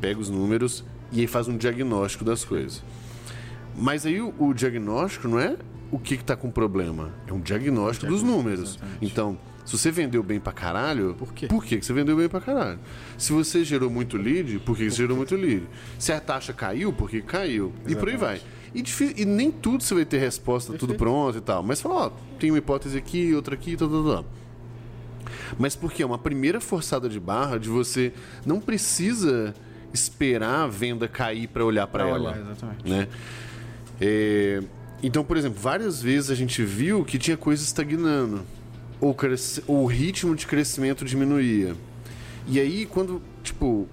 pega os números e aí faz um diagnóstico das coisas. Mas aí o, o diagnóstico não é o que está com problema, é um diagnóstico, dos números. Exatamente. Então, se você vendeu bem pra caralho, por, quê? por que você vendeu bem pra caralho? Se você gerou muito lead, por que você gerou muito lead? Se a taxa caiu, por que caiu? Exatamente. E por aí vai. E, e, nem tudo você vai ter resposta, Perfeito. tudo pronto e tal. Mas fala, ó, tem uma hipótese aqui, outra aqui, tal, tal, tal. Mas porque é uma primeira forçada de barra de você não precisa esperar a venda cair para olhar para ela. Olhar, exatamente. Né? É, então, por exemplo, várias vezes a gente viu que tinha coisa estagnando. Ou o ritmo de crescimento diminuía. E aí, quando, tipo,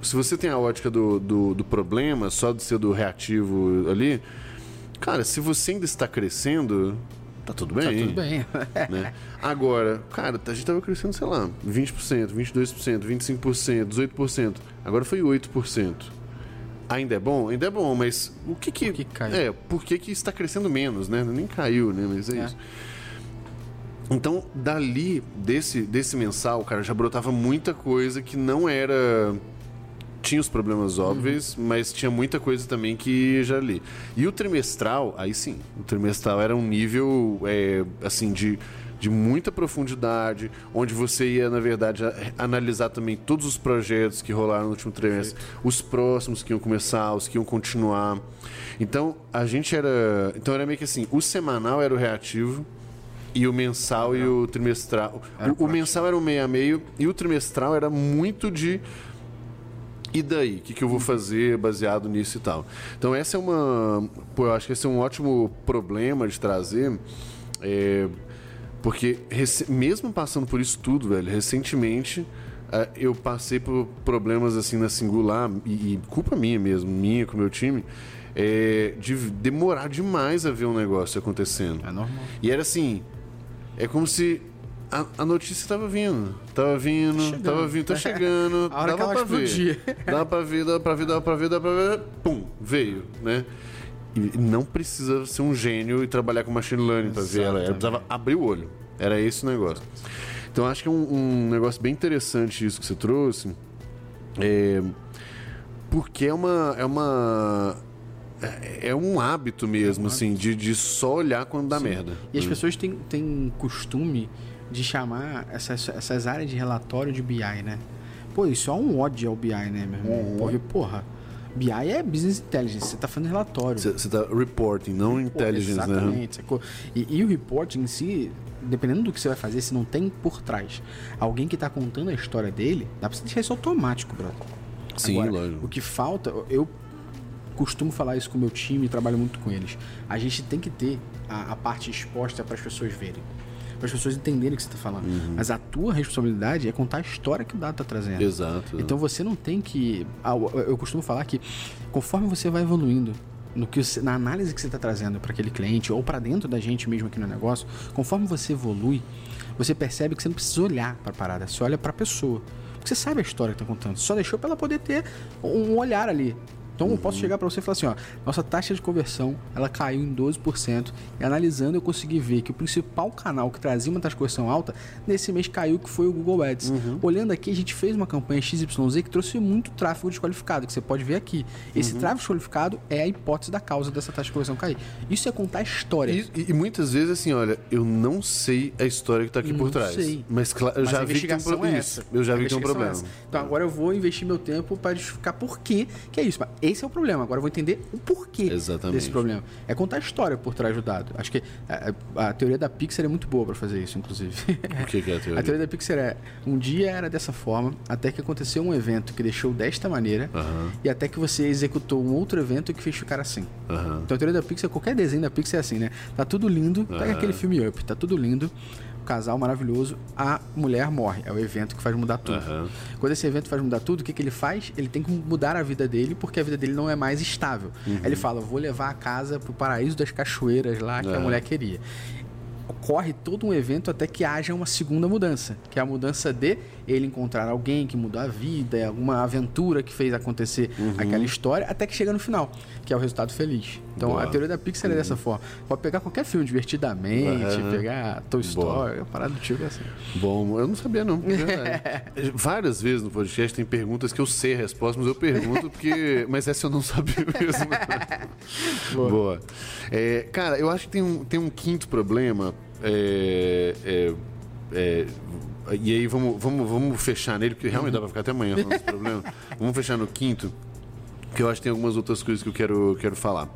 se você tem a ótica do, do, do, problema, só de ser do reativo ali, cara, se você ainda está crescendo, tá tudo bem. Tá tudo bem. né? Agora, cara, a gente tava crescendo, sei lá, 20%, 22%, 25%, 18%. Agora foi 8%. Ainda é bom? Ainda é bom, mas o que que... Por que caiu? É, por que que está crescendo menos, né? Nem caiu, né? Mas é, é. isso. Então, dali, desse, desse mensal, cara, já brotava muita coisa que não era tinha os problemas óbvios, uhum. mas tinha muita coisa também que já li. E o trimestral, aí sim, o trimestral era um nível, é, assim, de, de muita profundidade, onde você ia, na verdade, analisar também todos os projetos que rolaram no último trimestre, Perfeito. os próximos que iam começar, os que iam continuar. Então, a gente era. Então, era meio que assim: o semanal era o reativo. E o mensal e o trimestral. O, o mensal era um meio a meio e o trimestral era muito de e daí? O que, que eu vou fazer baseado nisso e tal? Então, essa é uma. Pô, eu acho que esse é um ótimo problema de trazer. É, porque, mesmo passando por isso tudo, velho, recentemente é, eu passei por problemas assim na singular, e, culpa minha mesmo, minha com o meu time, é, de demorar demais a ver um negócio acontecendo. É normal. E era assim. É como se a, a notícia estava vindo. Tava vindo, chegando. tava vindo, tá chegando. [LAUGHS] a hora dava pra ver. Dá pra ver, dá pra ver, dá pra ver, dá pra ver. Pum, veio, né? E não precisa ser um gênio e trabalhar com machine learning para ver ela. Ela precisava abrir o olho. Era esse o negócio. Então acho que é um, um negócio bem interessante isso que você trouxe. É, porque é uma. É uma é, é um hábito mesmo, é um assim, hábito. assim, de, de só olhar quando dá Sim. merda. E as pessoas têm, têm costume de chamar essas, essas áreas de relatório de BI, né? Pô, isso é um ódio ao BI, né, meu irmão? Porque, porra, BI é Business Intelligence, você tá fazendo relatório. Você tá reporting, não intelligence, né? Exatamente. né? E, e, o reporting em si, dependendo do que você vai fazer, se não tem por trás alguém que tá contando a história dele, dá pra você deixar isso automático, brother. Sim, Agora, lógico. O que falta, eu costumo falar isso com o meu time, trabalho muito com eles. A gente tem que ter a, a parte exposta para as pessoas verem para as pessoas entenderem o que você está falando. Uhum. Mas a tua responsabilidade é contar a história que o dado está trazendo. Exato. Então você não tem que. Eu costumo falar que conforme você vai evoluindo no que na análise que você está trazendo para aquele cliente ou para dentro da gente mesmo aqui no negócio, conforme você evolui, você percebe que você não precisa olhar para a parada, você olha para a pessoa. Porque você sabe a história que está contando. Você só deixou para ela poder ter um olhar ali. Então eu posso chegar para você e falar assim, ó, nossa taxa de conversão, ela caiu em 12%, e analisando eu consegui ver que o principal canal que trazia uma taxa de conversão alta, nesse mês caiu, que foi o Google Ads. Uhum. Olhando aqui, a gente fez uma campanha XYZ que trouxe muito tráfego desqualificado, que você pode ver aqui. Esse uhum. tráfego desqualificado é a hipótese da causa dessa taxa de conversão cair. Isso é contar a história. E, e muitas vezes, assim, olha, eu não sei a história que está aqui não por trás. Sei. Mas claro, eu já vi que tem um problema. É eu já vi que tem um problema. É então agora eu vou investir meu tempo para justificar por que que é isso. Esse é o problema. Agora eu vou entender o porquê Exatamente. desse problema. É contar a história por trás do dado. Acho que a, a, teoria da Pixar é muito boa para fazer isso, inclusive. O que, que, é a teoria? [LAUGHS] A teoria da Pixar é: um dia era dessa forma, até que aconteceu um evento que deixou desta maneira, e até que você executou um outro evento que fez ficar assim. Então a teoria da Pixar, qualquer desenho da Pixar é assim, né? Tá tudo lindo, pega aquele filme Up, tá tudo lindo casal maravilhoso, a mulher morre. É o evento que faz mudar tudo. Uhum. Quando esse evento faz mudar tudo, o que, que ele faz? Ele tem que mudar a vida dele, porque a vida dele não é mais estável. Uhum. Aí ele fala: vou levar a casa pro paraíso das cachoeiras lá que a mulher queria. Ocorre todo um evento até que haja uma segunda mudança, que é a mudança de ele encontrar alguém que mudou a vida, alguma aventura que fez acontecer Uhum. aquela história, até que chega no final, que é o resultado feliz. Então Boa. a teoria da Pixar é dessa forma. Pode pegar qualquer filme divertidamente, Uhum. pegar Toy. Story, a parada do tipo assim. Bom, eu não sabia não. verdade. [LAUGHS] Várias vezes no podcast tem perguntas que eu sei a resposta, mas eu pergunto porque. Mas essa eu não sabia [LAUGHS] mesmo. Boa. Boa. É, cara, eu acho que tem um, tem um quinto problema. é, é, é, e aí vamos, vamos, vamos fechar nele, porque realmente dá pra ficar até amanhã falando problema. Vamos fechar no quinto, que eu acho que tem algumas outras coisas que eu quero, quero falar.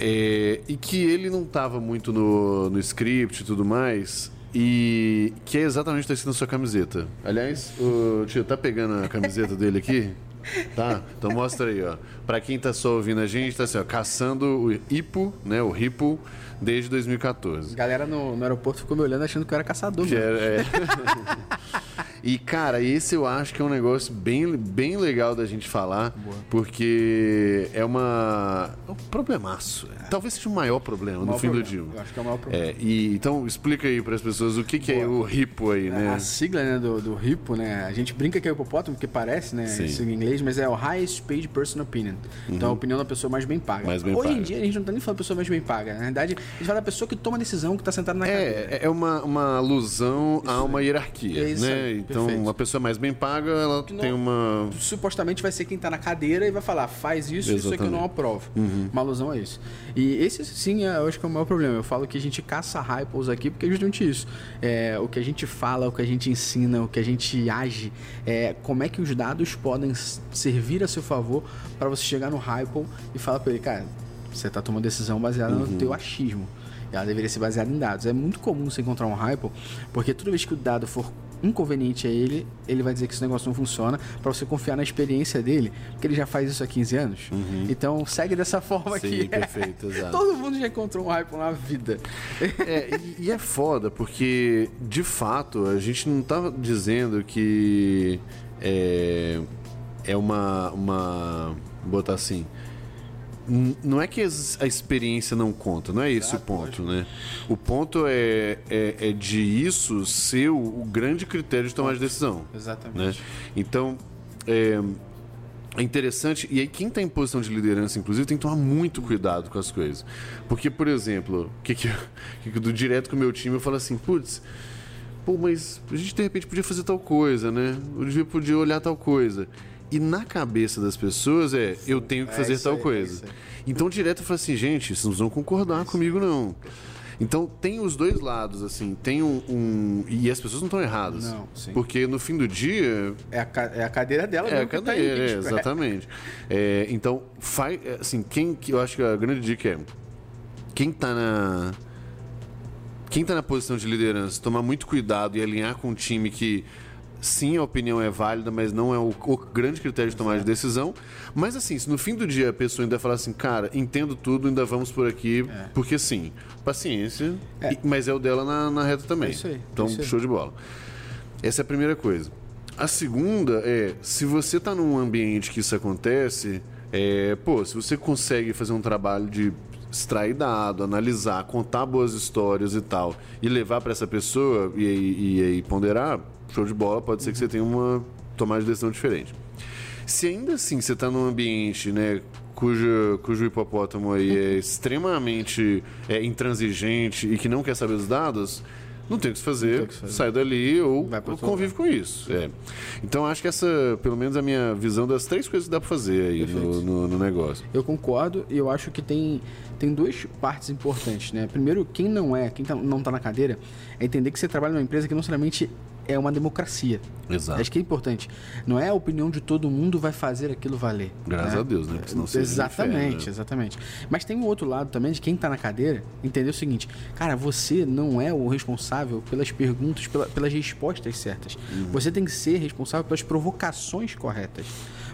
É, e que ele não estava muito no, no script e tudo mais. E que é exatamente o que tá escrito na sua camiseta. Aliás, o tio, tá pegando a camiseta dele aqui? Tá? Então mostra aí, ó. Pra quem tá só ouvindo a gente, tá assim, ó, caçando o Ipo, né? O Ripo, desde 2014. A galera no, no aeroporto ficou me olhando achando que eu era caçador. Que mano. era- é. [LAUGHS] E, cara, esse eu acho que é um negócio bem, bem legal da gente falar, porque é uma. É um problemaço. Talvez seja o maior problema, O no maior fim do problema. dia. Eu acho que é o maior problema. É, e, então, explica aí para as pessoas o que, que é o RIPO aí, né? A sigla né, do, do RIPO, né? A gente brinca que é o hipopótamo, porque parece, né? Uhum. Isso em inglês, mas é o Highest Paid Person Opinion. Então é a opinião da pessoa mais bem paga. Mais bem Hoje em paga. dia a gente não tá nem falando da pessoa mais bem paga. Na verdade, a gente fala da pessoa que toma a decisão, que tá sentada na cadeira. É, é uma, uma alusão a uma hierarquia, É isso né? Então, perfeito. uma pessoa mais bem paga, ela não- tem uma. supostamente vai ser quem tá na cadeira e vai falar, faz isso, isso aqui eu Exatamente. Uhum. não aprovo. Uma alusão a isso. E esse sim, é, eu acho que é o maior problema. Eu falo que a gente caça hypos aqui porque é justamente isso. É, o que a gente fala, o que a gente ensina, o que a gente age, é, como é que os dados podem servir a seu favor para você chegar no hype e falar para ele, cara, você tá tomando decisão baseada Uhum. no teu achismo. Ela deveria ser baseada em dados. É muito comum você encontrar um hype, porque toda vez que o dado for inconveniente a ele, ele vai dizer que esse negócio não funciona, para você confiar na experiência dele, porque ele já faz isso há 15 anos. Então segue dessa forma Uhum. Sim, aqui. perfeito. [LAUGHS] Todo mundo já encontrou um hype na vida. É, e, e é foda, porque de fato a gente não tá dizendo que é, é uma, uma. Vou botar assim. Não é que a experiência não conta, não é esse o ponto, né? O ponto é, é, é de isso ser o, o grande critério de tomar de decisão. Exatamente. né? Então, é, é interessante. E aí, quem está em posição de liderança, inclusive, tem que tomar muito cuidado com as coisas. Porque, por exemplo, que que, [LAUGHS] que do direto com o meu time eu falo assim, putz. Pô, mas a gente de repente podia fazer tal coisa, né? Eu podia olhar tal coisa. E na cabeça das pessoas é, eu tenho que É fazer isso tal aí, é coisa. aí. Então direto eu falo assim, gente, vocês não vão concordar comigo, não. Então tem os dois lados, assim, tem um. um- e as pessoas não estão erradas. Não, sim. Porque no fim do dia, É, a, é a cadeira dela é a que tá cadeira, aí, é, tipo, exatamente. É, então, faz, assim, quem que eu acho que a grande dica é quem tá na quem tá na posição de liderança, tomar muito cuidado e alinhar com um time que sim, a opinião é válida, mas não é o, o grande critério de tomar de decisão. Mas assim, se no fim do dia a pessoa ainda falar assim, cara, entendo tudo, ainda vamos por aqui, porque sim, paciência, É. e- mas é o dela na, na reta também. É isso aí, Então, é isso aí. show de bola. Essa é a primeira coisa. A segunda é, se você tá num ambiente que isso acontece, é, pô, se você consegue fazer um trabalho de extrair dado, analisar, contar boas histórias e tal, e levar para essa pessoa e, e, e aí ponderar, show de bola, pode ser que você tenha uma tomada de decisão diferente. Se ainda assim você está num ambiente, né, cujo, cujo hipopótamo aí é extremamente é, intransigente e que não quer saber os dados, não tem o que se fazer, que fazer. sai dali ou, convive com isso. É. Então acho que essa, pelo menos a minha visão das três coisas que dá para fazer aí no, no, no negócio. Eu concordo e eu acho que tem, tem duas partes importantes, né? Primeiro, quem não é, quem tá- não tá na cadeira, é entender que você trabalha numa empresa que não necessariamente é uma democracia. Exato. Acho que é importante. Não é a opinião de todo mundo vai fazer aquilo valer. Graças né? a Deus, né? Porque senão um Exatamente, inferno, né? exatamente. Mas tem um outro lado também de quem tá na cadeira entender o seguinte: cara, você não é o responsável pelas perguntas, pela- pelas respostas certas. Uhum. Você tem que ser responsável pelas provocações corretas.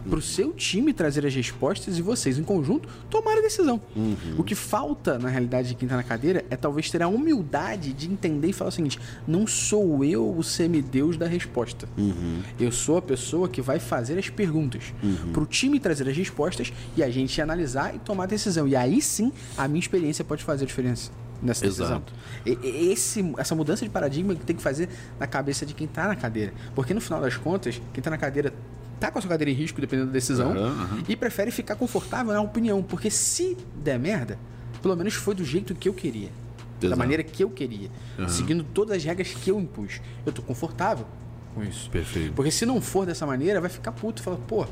Para o seu time trazer as respostas e vocês, em conjunto, tomar a decisão. Uhum. O que falta, na realidade, de quem está na cadeira é talvez ter a humildade de entender e falar o seguinte: não sou eu o semideus da resposta. Uhum. Eu sou a pessoa que vai fazer as perguntas. Para o time trazer as respostas e a gente analisar e tomar a decisão. E aí sim, a minha experiência pode fazer a diferença. nessa decisão. Exato. Esse, essa mudança de paradigma que tem que fazer na cabeça de quem tá na cadeira. Porque no final das contas, quem tá na cadeira tá com a sua cadeira em risco, dependendo da decisão, aham. e prefere ficar confortável na opinião. Porque se der merda, pelo menos foi do jeito que eu queria. Da Exato. maneira que eu queria. Seguindo todas as regras que eu impus. Eu tô confortável com isso. Perfeito. Porque se não for dessa maneira, vai ficar puto. Fala, pô,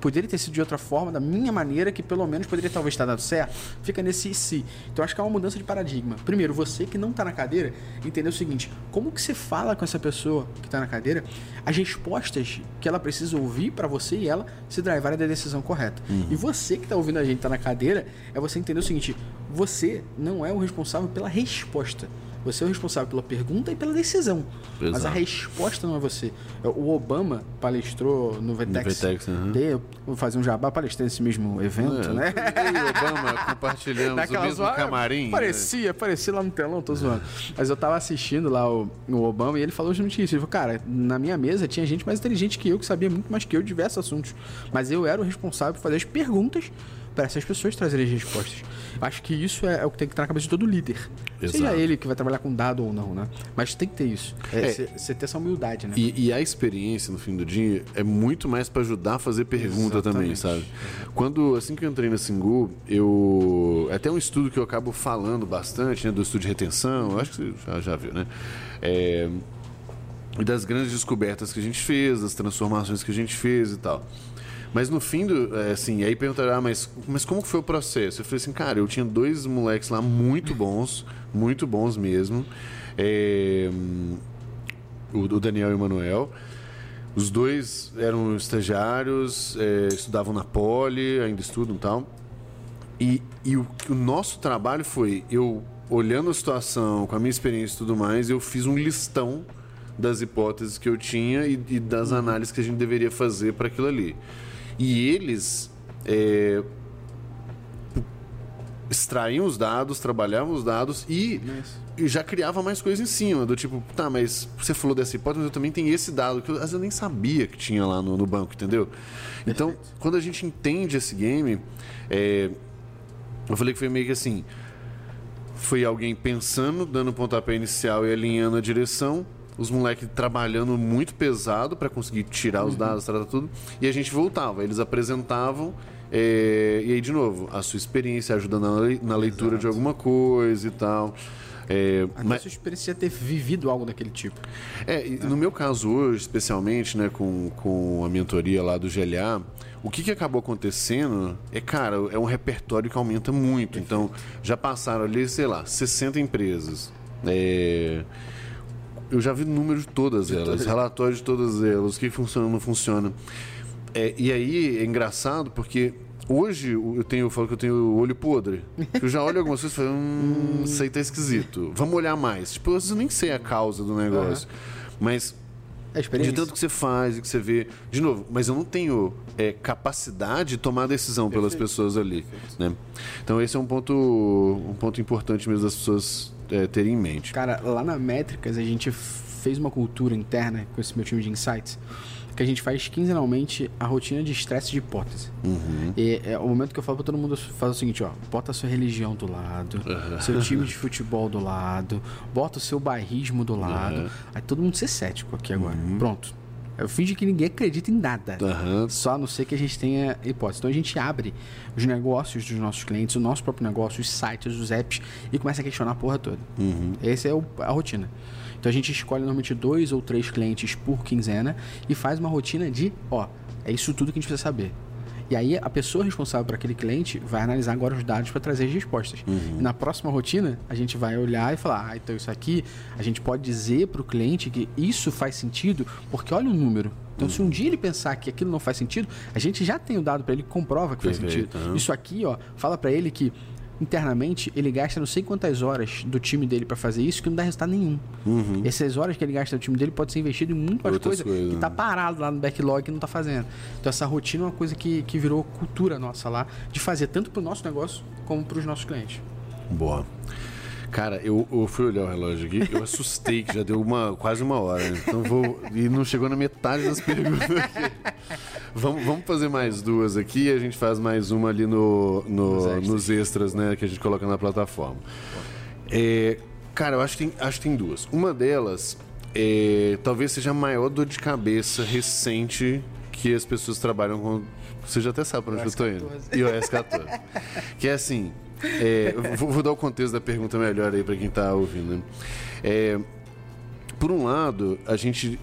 poderia ter sido de outra forma, da minha maneira, que pelo menos poderia talvez estar dado certo. Fica nesse se. Então acho que é uma mudança de paradigma. Primeiro, você que não tá na cadeira, entender o seguinte: como que você fala com essa pessoa que tá na cadeira, as respostas que ela precisa ouvir para você e ela se drivarem da decisão correta. E você que tá ouvindo a gente tá na cadeira, é você entender o seguinte: você não é o responsável pela resposta. Você é o responsável pela pergunta e pela decisão. Mas a Exato. resposta não é você. O Obama palestrou no VTEX. VTEX, aham. De- vou fazer um jabá, palestrei nesse mesmo evento, É, né? Eu e o Obama compartilhamos o Naquela mesmo zoa- camarim. né? Parecia, parecia lá no telão, tô zoando. Mas eu tava assistindo lá o, o Obama e ele falou justamente isso. Ele falou, cara, na minha mesa tinha gente mais inteligente que eu, que sabia muito mais que eu de diversos assuntos. Mas eu era o responsável por fazer as perguntas para essas pessoas trazerem as respostas. Acho que isso é, é o que tem que estar na cabeça de todo líder. Seja Exato. ele que vai trabalhar com dado ou não, né? Mas tem que ter isso. É. É, Você ter essa humildade, né? E, e a experiência, no fim do dia, é muito mais pra ajudar a fazer pergunta também, sabe? Quando, assim que eu entrei na Singu, eu... é Até um estudo que eu acabo falando bastante, né? Do estudo de retenção, eu acho que você já, já viu, né? É, E das grandes descobertas que a gente fez, das transformações que a gente fez e tal. Mas no fim do. é, assim, aí perguntaram, ah, mas, mas como foi o processo? Eu falei assim, cara, eu tinha dois moleques lá muito bons, muito bons mesmo. É, o, o Daniel e o Manuel. Os dois eram estagiários, é, estudavam na Poli, ainda estudam e tal. E, e o, o nosso trabalho foi, eu olhando a situação, com a minha experiência e tudo mais, eu fiz um listão das hipóteses que eu tinha e, e das análises que a gente deveria fazer para aquilo ali. E eles é, extraíam os dados, trabalhavam os dados e, já criava mais coisa em cima, do tipo, tá, mas você falou dessa hipótese, mas eu também tenho esse dado que eu, às vezes eu nem sabia que tinha lá no, no banco, entendeu? Então, quando a gente entende esse game, é, eu falei que foi meio que assim, foi alguém pensando, dando o pontapé inicial e alinhando a direção, os moleques trabalhando muito pesado para conseguir tirar os dados, tratar tudo, e a gente voltava, eles apresentavam é, e aí, de novo, a sua experiência ajuda na, na leitura de alguma coisa e tal. É, Até mas- sua experiência ter vivido algo daquele tipo. é, e no meu caso hoje, especialmente, né, com, com a mentoria lá do GLA, o que, que acabou acontecendo é, cara, é um repertório que aumenta muito. Então, já passaram ali, sei lá, 60 empresas. É, eu já vi números de todas elas, relatórios de todas elas, o que funciona não funciona. É, e aí é engraçado porque hoje eu tenho, eu falo que eu tenho o olho podre. Eu já olho algumas coisas e falo, hum, [LAUGHS] isso aí tá esquisito. Vamos olhar mais. Tipo, às vezes eu nem sei a causa do negócio. Mas É de tanto que você faz e que você vê. De novo, mas eu não tenho é, capacidade de tomar decisão pelas pessoas ali. Né? Então esse é um ponto, um ponto importante mesmo das pessoas é, terem em mente. Cara, lá na Métricas a gente fez uma cultura interna com esse meu time de insights que a gente faz quinzenalmente a rotina de estresse de hipótese. Uhum. E é o momento que eu falo pra todo mundo fazer o seguinte, ó, bota a sua religião do lado, seu time [LAUGHS] de futebol do lado, bota o seu bairrismo do lado. Aí todo mundo ser cético aqui agora. Pronto. Eu finge que ninguém acredita em nada. Uhum. Só a não ser que a gente tenha hipótese. Então a gente abre os negócios dos nossos clientes, o nosso próprio negócio, os sites, os apps e começa a questionar a porra toda. Essa é o- a rotina. Então a gente escolhe normalmente dois ou três clientes por quinzena e faz uma rotina de, ó, é isso tudo que a gente precisa saber. E aí a pessoa responsável por aquele cliente vai analisar agora os dados para trazer as respostas. E na próxima rotina, a gente vai olhar e falar: ah, então isso aqui, a gente pode dizer para o cliente que isso faz sentido, porque olha o número. Então, se um dia ele pensar que aquilo não faz sentido, a gente já tem o dado para ele que comprova que faz Perfeito, sentido. aham. Isso aqui, ó, fala para ele que internamente ele gasta não sei quantas horas do time dele para fazer isso que não dá resultado nenhum. Essas horas que ele gasta do time dele pode ser investido em muito mais Outras coisa coisas, que tá né? parado lá no backlog que não tá fazendo. Então essa rotina é uma coisa que, que virou cultura nossa lá, de fazer tanto pro nosso negócio como pros nossos clientes. Boa. Cara, eu, eu fui olhar o relógio aqui, eu assustei que já deu uma, quase uma hora. né? Então vou. E não chegou na metade das perguntas aqui. Vamos, vamos fazer mais duas aqui e a gente faz mais uma ali no, no- Nos extras. nos extras, né? Que a gente coloca na plataforma. É, cara, eu acho que, tem, acho que tem duas. Uma delas é, talvez seja a maior dor de cabeça recente que as pessoas trabalham com. Você já até sabe para onde eu estou indo. iOS 14. que é assim. É, vou, vou, dar o contexto da pergunta melhor aí para quem está ouvindo. Né? É, por um lado, a gente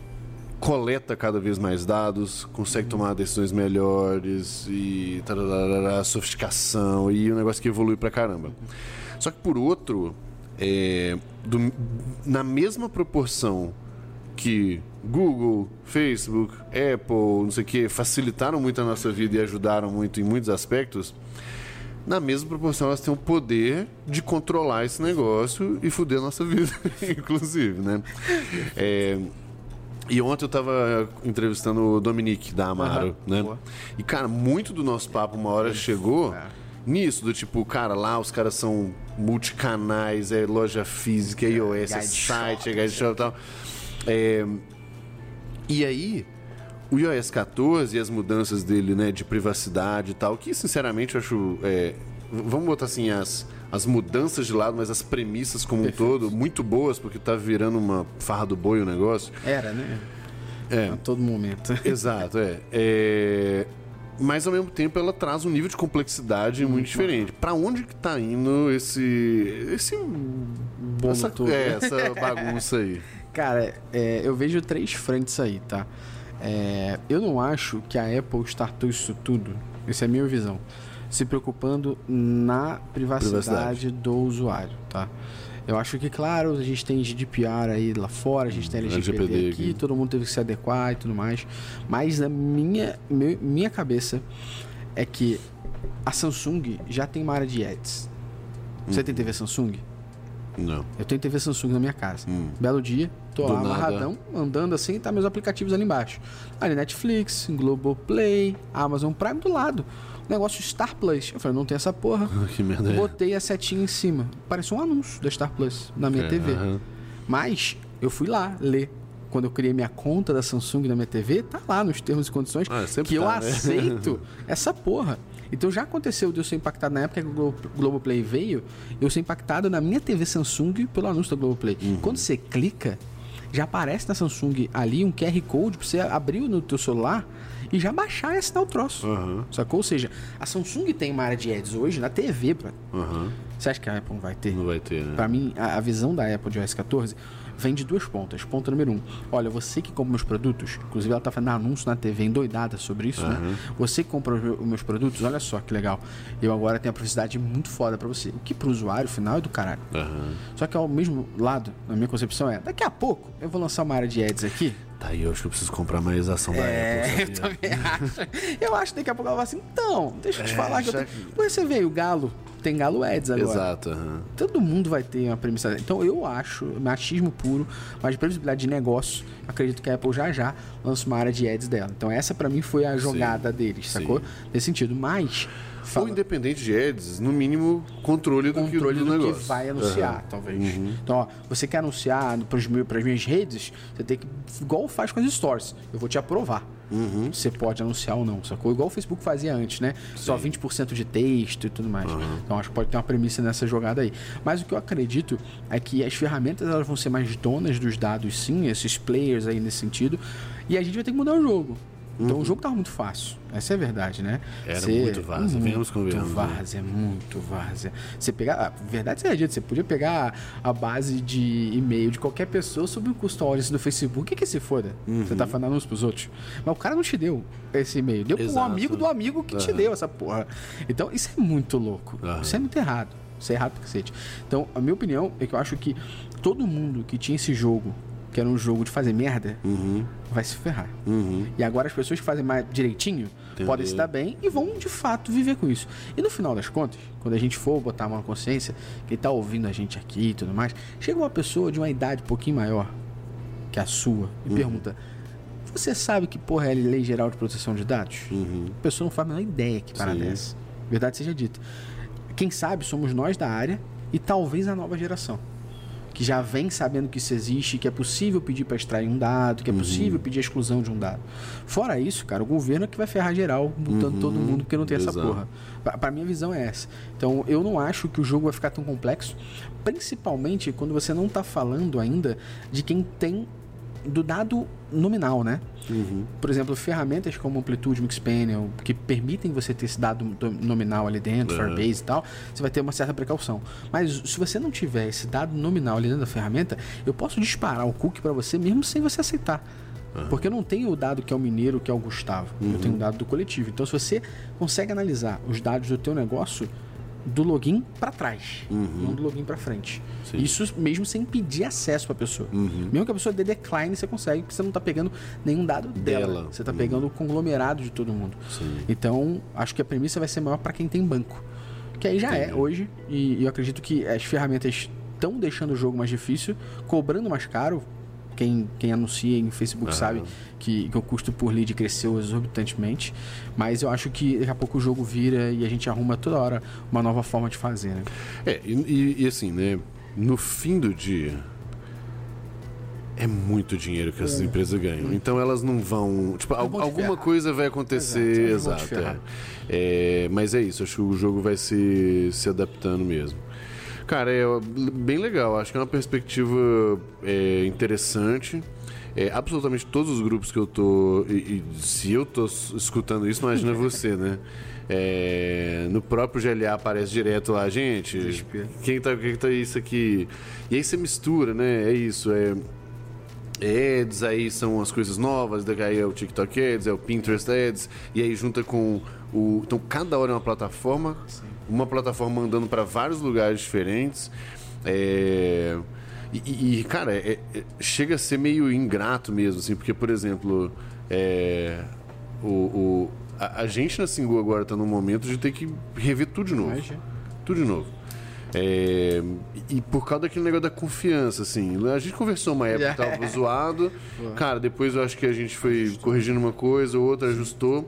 coleta cada vez mais dados, consegue tomar decisões melhores e tararara, sofisticação e um negócio que evolui pra caramba. Só que por outro, é, do, na mesma proporção que Google, Facebook, Apple, não sei o que, facilitaram muito a nossa vida e ajudaram muito em muitos aspectos, na mesma proporção elas têm o poder de controlar esse negócio e foder a nossa vida, [LAUGHS] inclusive, né? É, e ontem eu tava entrevistando o Dominique da Amaro, uhum, né? Boa. E, cara, muito do nosso papo uma hora chegou é. nisso, do tipo, cara, lá os caras são multicanais, é loja física, é iOS, é site, é shop e tal. É, e aí, o iOS 14 e as mudanças dele, né, de privacidade e tal, que sinceramente eu acho. É, vamos botar assim, as, as mudanças de lado, mas as premissas como Perfeito. um todo, muito boas, porque tá virando uma farra do boi o negócio. Era, né? É. A todo momento. [LAUGHS] Exato, é. é. Mas ao mesmo tempo ela traz um nível de complexidade muito, muito diferente. Para onde que tá indo esse. esse. Essa. É, essa [LAUGHS] bagunça aí? Cara, é, eu vejo três frentes aí, tá? É, eu não acho que a Apple startou isso tudo, essa é a minha visão, se preocupando na privacidade, privacidade. do usuário, tá? Eu acho que, claro, a gente tem GDPR aí lá fora, a gente tem LGPD, LGPD aqui, aqui, todo mundo teve que se adequar e tudo mais. Mas na minha, minha cabeça é que a Samsung já tem uma área de ads. Você hum. tem TV Samsung? Não. Eu tenho TV Samsung na minha casa. Hum. Belo dia, tô Do lá amarradão, andando assim, tá meus aplicativos ali embaixo. Ali Netflix, Globoplay, Amazon Prime do lado. Negócio Star Plus. Eu falei, não tem essa porra. [LAUGHS] que merda. É. Botei a setinha em cima. Pareceu um anúncio da Star Plus na minha é, TV. Mas eu fui lá ler quando eu criei minha conta da Samsung na minha TV, tá lá nos termos e condições ah, que tá, eu né? aceito [LAUGHS] essa porra. Então já aconteceu de eu ser impactado na época que o Globoplay veio, eu ser impactado na minha TV Samsung pelo anúncio da Globoplay. Uhum. Quando você clica, já aparece na Samsung ali um QR Code pra você abrir no teu celular e já baixar e assinar o troço. Uhum. Sacou? Ou seja, a Samsung tem uma área de ads hoje na TV, bro. Uhum. Você acha que a Apple não vai ter? Não vai ter, né? Pra mim, a, a visão da Apple de iOS 14 vem de duas pontas. Ponto número um: olha, você que compra meus produtos, inclusive ela tá fazendo anúncio na TV endoidada sobre isso, uhum. né? Você que compra os meus produtos, olha só que legal. Eu agora tenho a publicidade muito foda para você. O que pro usuário final é do caralho. Uhum. Só que ao mesmo lado, na minha concepção, é: daqui a pouco eu vou lançar uma área de ads aqui. Tá aí, eu acho que eu preciso comprar mais ação da é, Apple. Eu também [LAUGHS] acho. Eu acho que daqui a pouco ela vai assim, então, deixa eu te é, falar que eu tô... que... Você veio, o Galo tem Galo Ads agora. Exato. Uhum. Todo mundo vai ter uma premissa. Então eu acho, machismo puro, mas de previsibilidade de negócio, acredito que a Apple já já lança uma área de ads dela. Então essa para mim foi a jogada sim, deles, sacou? Sim. Nesse sentido. Mas Fala. Ou independente de ads, no mínimo controle do controle que, do, do negócio. que vai anunciar, uhum. talvez. Uhum. Então, ó, você quer anunciar para as minhas redes, você tem que igual faz com as stories. Eu vou te aprovar. Uhum. Você pode anunciar ou não, sacou? Igual o Facebook fazia antes, né? Sim. Só 20% de texto e tudo mais. Uhum. Então acho que pode ter uma premissa nessa jogada aí. Mas o que eu acredito é que as ferramentas elas vão ser mais donas dos dados, sim, esses players aí nesse sentido. E a gente vai ter que mudar o jogo. Então uhum. o jogo tava muito fácil. Essa é a verdade, né? Era você, muito várzea, venhamos convenhamos. Muito várzea, muito várzea. Você pegar. Verdade seja você podia pegar a base de e-mail de qualquer pessoa sobre o custo horas do Facebook. O que que se foda? Uhum. Você tá falando anúncio pros outros. Mas o cara não te deu esse e-mail. Deu Exato. pro amigo do amigo que uhum. te deu essa porra. Então isso é muito louco. Isso é muito errado. Isso é errado pra cacete. Então, a minha opinião é que eu acho que todo mundo que tinha esse jogo que era um jogo de fazer merda, uhum. vai se ferrar. Uhum. E agora as pessoas que fazem mais direitinho Entendi. podem se dar bem e vão de fato viver com isso. E no final das contas, quando a gente for botar uma consciência, quem tá ouvindo a gente aqui e tudo mais, chega uma pessoa de uma idade um pouquinho maior que a sua e uhum. pergunta: Você sabe que porra é a lei geral de proteção de dados? Uhum. A pessoa não faz a menor ideia que parada é essa. Verdade seja dita. Quem sabe somos nós da área e talvez a nova geração. Que já vem sabendo que isso existe, que é possível pedir para extrair um dado, que é possível pedir a exclusão de um dado. Fora isso, cara, o governo é que vai ferrar geral, multando todo mundo porque não tem essa Exato. porra. Pra, pra minha visão é essa. Então, eu não acho que o jogo vai ficar tão complexo, principalmente quando você não tá falando ainda de quem tem do dado nominal, né? Por exemplo, ferramentas como Amplitude, Mixpanel, que permitem você ter esse dado do- nominal ali dentro, Uhum. Firebase e tal, você vai ter uma certa precaução. Mas se você não tiver esse dado nominal ali dentro da ferramenta, eu posso disparar o cookie para você mesmo sem você aceitar. Porque eu não tenho o dado que é o mineiro, que é o Gustavo. Eu tenho o dado do coletivo. Então, se você consegue analisar os dados do teu negócio do login para trás, não do login para frente. Sim. Isso mesmo sem pedir acesso para a pessoa. Mesmo que a pessoa dê decline, você consegue, porque você não está pegando nenhum dado dela. Dela. Você está pegando o conglomerado de todo mundo. Sim. Então, acho que a premissa vai ser maior para quem tem banco. Que aí já é Entendi. hoje. E, e eu acredito que as ferramentas estão deixando o jogo mais difícil, cobrando mais caro. Quem, quem anuncia em Facebook Aham. sabe que, que o custo por lead cresceu exorbitantemente. Mas eu acho que daqui a pouco o jogo vira e a gente arruma toda hora uma nova forma de fazer, né? É, e, e- assim, né? No fim do dia, é muito dinheiro que essas empresas ganham. Então elas não vão. Tipo, te alguma coisa vai acontecer. Exato, te Exato. é. É, mas é isso, acho que o jogo vai se, se adaptando mesmo. Cara, é bem legal. Acho que é uma perspectiva é, interessante. É, absolutamente todos os grupos que eu tô. E, e se eu tô escutando isso, imagina [LAUGHS] você, né? É, no próprio GLA aparece direto lá, gente. Quem tá, quem tá isso aqui? E aí você mistura, né? É isso. É, Ads, aí são as coisas novas, daí é o TikTok Ads, é o Pinterest Ads, e aí junta com o. Então cada hora é uma plataforma, uma plataforma andando para vários lugares diferentes. É, E, e, cara, é- é- chega a ser meio ingrato mesmo, assim, porque, por exemplo, é, o, o- a, a gente na Singu agora tá num momento de ter que rever tudo de novo. Imagina. Tudo de novo. É, e por causa daquele negócio da confiança, assim. A gente conversou uma época que tava [LAUGHS] zoado. Cara, depois eu acho que a gente foi corrigindo uma coisa, outra ajustou.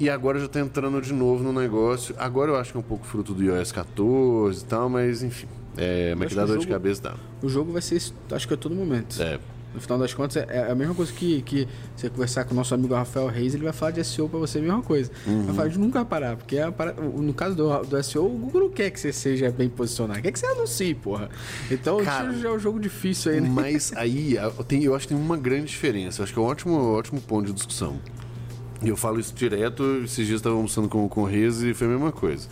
E agora já tá entrando de novo no negócio. Agora eu acho que é um pouco fruto do iOS 14 e tal, mas enfim. É, mas que dá dor de cabeça dá. O jogo vai ser, acho que a todo momento. É. No final das contas, é é a mesma coisa que, que você conversar com o nosso amigo Rafael Reis, ele vai falar de SEO pra você, a mesma coisa. Uhum. Vai falar de nunca parar, porque é para- no caso do, do SEO, o Google não quer que você seja bem posicionado, quer que você anuncie, porra. Então, Cara, isso já é um jogo difícil aí, né? Mas aí a- tem, eu acho que tem uma grande diferença. Eu acho que é um ótimo, ótimo ponto de discussão. E eu falo isso direto, esses dias eu estava almoçando com, com o Rez e foi a mesma coisa.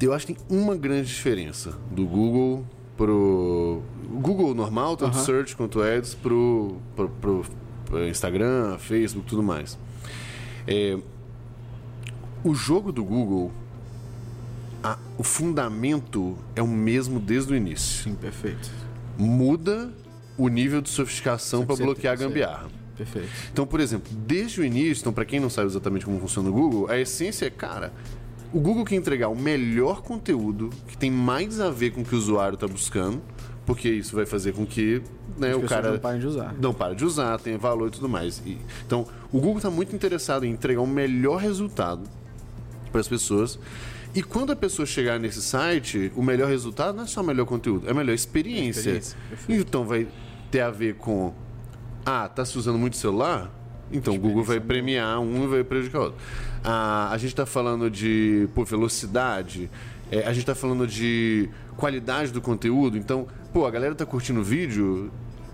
Eu acho que tem uma grande diferença do Google pro. Google normal, tanto Aham. search quanto ads, pro, pro, pro- pro Instagram, Facebook tudo mais. É, o jogo do Google, a- o fundamento é o mesmo desde o início Sim, perfeito. muda o nível de sofisticação para 100%, bloquear a gambiarra. Perfeito. Então, por exemplo, desde o início, então para quem não sabe exatamente como funciona o Google, a essência é, cara, o Google quer entregar o melhor conteúdo que tem mais a ver com o que o usuário está buscando, porque isso vai fazer com que né, As o pessoas cara não parem de usar. não para de usar, tenha valor e tudo mais. E- então, o Google está muito interessado em entregar o melhor resultado para as pessoas. E quando a pessoa chegar nesse site, o melhor resultado não é só o melhor conteúdo, é a melhor experiência. Experiência, então vai ter a ver com ah, tá se usando muito celular? Então o Google vai premiar um e vai prejudicar o outro. Ah, a gente está falando de pô, velocidade, é, a gente está falando de qualidade do conteúdo. Então, pô, a galera tá curtindo o vídeo.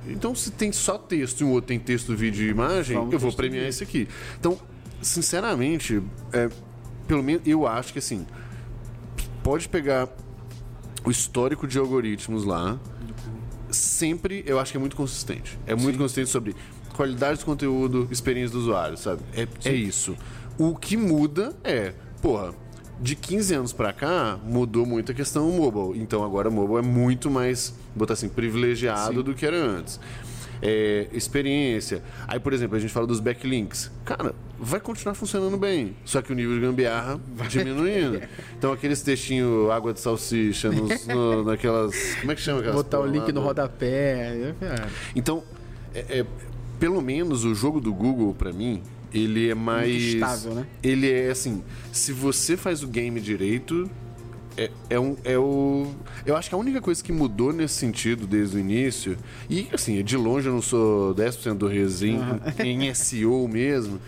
Então, se tem só texto e o outro tem texto, vídeo e imagem, Vamos eu vou premiar esse aqui. Então, sinceramente, é, pelo menos eu acho que assim, pode pegar o histórico de algoritmos lá, sempre eu acho que é muito consistente. É muito consistente sobre qualidade do conteúdo, experiência do usuário, sabe? É, é isso. O que muda é, porra, de 15 anos pra cá, mudou muito a questão mobile. Então agora mobile é muito mais, botar assim, privilegiado do que era antes. É, experiência. Aí, por exemplo, a gente fala dos backlinks. Cara, vai continuar funcionando bem. Só que o nível de gambiarra diminuindo. Então aqueles textinhos água de salsicha nos, no- [LAUGHS] naquelas. Como é que chama aquelas Botar o link no rodapé. é, então, é- é, pelo menos o jogo do Google, pra mim, ele é mais. estável, né? Ele é assim: se você faz o game direito, é, é, um, é o. Eu acho que a única coisa que mudou nesse sentido desde o início, e assim, de longe eu não sou 10% do resim uhum. em SEO mesmo.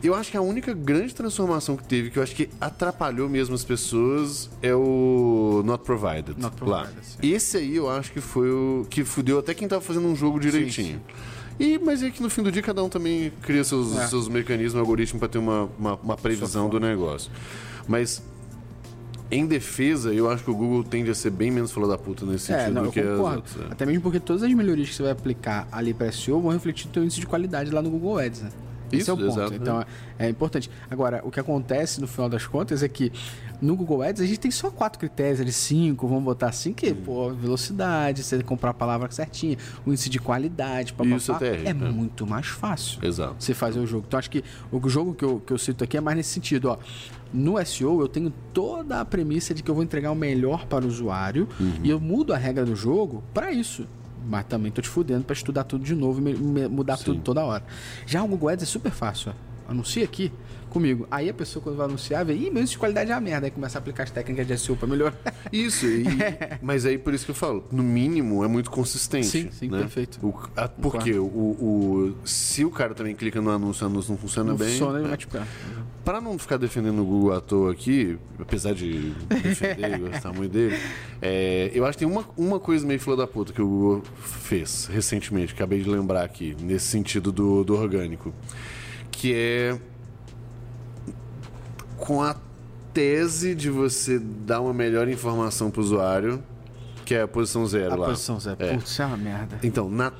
Eu acho que a única grande transformação que teve, que eu acho que atrapalhou mesmo as pessoas, é o Not Provided. Not provided lá. Sim. Esse aí eu acho que foi o que fudeu até quem tava fazendo um jogo direitinho. Sim, sim. E, mas é que no fim do dia cada um também cria seus, é. seus mecanismos, algoritmos para ter uma, uma, uma previsão do negócio. Mas em defesa, eu acho que o Google tende a ser bem menos fala da puta nesse é, sentido não, do que concordo. as outras. É. Até mesmo porque todas as melhorias que você vai aplicar ali para SEO vão refletir no seu índice de qualidade lá no Google Ads, né? Esse Isso, é o ponto. Exato. Então é importante. Agora, o que acontece no final das contas é que no Google Ads a gente tem só quatro critérios, ali cinco, vamos botar assim, que, hum. pô, velocidade, você comprar a palavra certinha, o índice de qualidade, papapá, Isso até é, é muito mais fácil. Exato. Você fazer o jogo. Então acho que o jogo que eu, que eu cito aqui é mais nesse sentido, ó. No SEO eu tenho toda a premissa de que eu vou entregar o melhor para o usuário uhum. e eu mudo a regra do jogo para isso mas também tô te fudendo para estudar tudo de novo e mudar Sim. tudo toda hora. Já o Google Ads é super fácil. Ó. Anuncia aqui comigo. Aí a pessoa, quando vai anunciar, vê, ih, meu de qualidade é a merda. Aí começa a aplicar as técnicas de SEO para melhorar. [LAUGHS] Isso, e, [LAUGHS] mas aí por isso que eu falo, no mínimo é muito consistente. Sim, sim, né? perfeito. O, a, porque o, o, se o cara também clica no anúncio, o anúncio não funciona não bem. Funciona, ele vai te Para não ficar defendendo o Google à toa aqui, apesar de defender e gostar muito dele, [LAUGHS] é, eu acho que tem uma, uma coisa meio fila da puta que o Google fez recentemente, acabei de lembrar aqui, nesse sentido do, do orgânico, que é com a tese de você dar uma melhor informação para o usuário, que é a posição zero a lá. A posição zero. É. Putz, é uma merda. Então, na,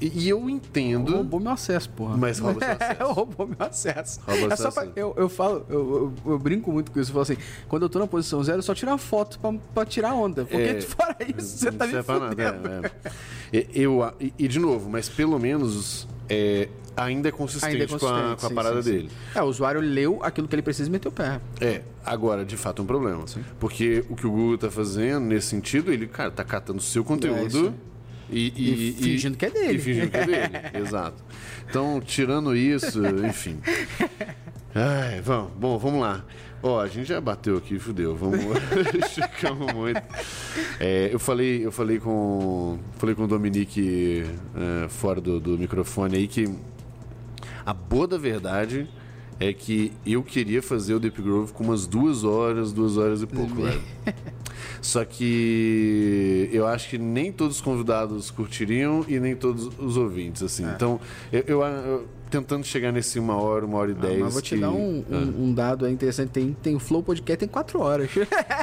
e eu entendo. Roubou meu acesso, porra. Mas rouba seu [LAUGHS] acesso. roubou meu acesso. Rouba é só pra, eu, eu falo, eu, eu, eu, brinco muito com isso. Eu falo assim: quando eu tô na posição zero, só tiro a foto pra, pra tirar onda. Porque é, fora isso, você tá me fudendo. Nada, é, é. Eu, e, e, de novo, mas pelo menos é, ainda é consistente, ainda é consistente com, a, com a sim, parada sim, dele. É, o usuário leu aquilo que ele precisa e meteu o pé. É, agora, de fato, é um problema. Porque o que o Google tá fazendo nesse sentido, ele, cara, tá catando seu conteúdo. É e, e, e, fingindo que é dele. E fingindo que é dele, [LAUGHS] exato. Então, tirando isso, enfim. [LAUGHS] Ai, vamos, bom, vamos lá. Ó, a gente já bateu aqui, fudeu. Vamos, [LAUGHS] esticamos muito. É, eu falei, eu falei com, falei com o Dominique é, fora do, do microfone aí que a boa da verdade é que eu queria fazer o Deep Grove com umas duas horas, duas horas e pouco, velho. Só que eu acho que nem todos os convidados curtiriam e nem todos os ouvintes, assim. É. Então, eu, eu, eu, tentando chegar nesse uma hora, uma hora e ah, dez. Mas vou te que... dar um, um, ah. um, dado interessante. Tem, tem o Flow Podcast em quatro horas.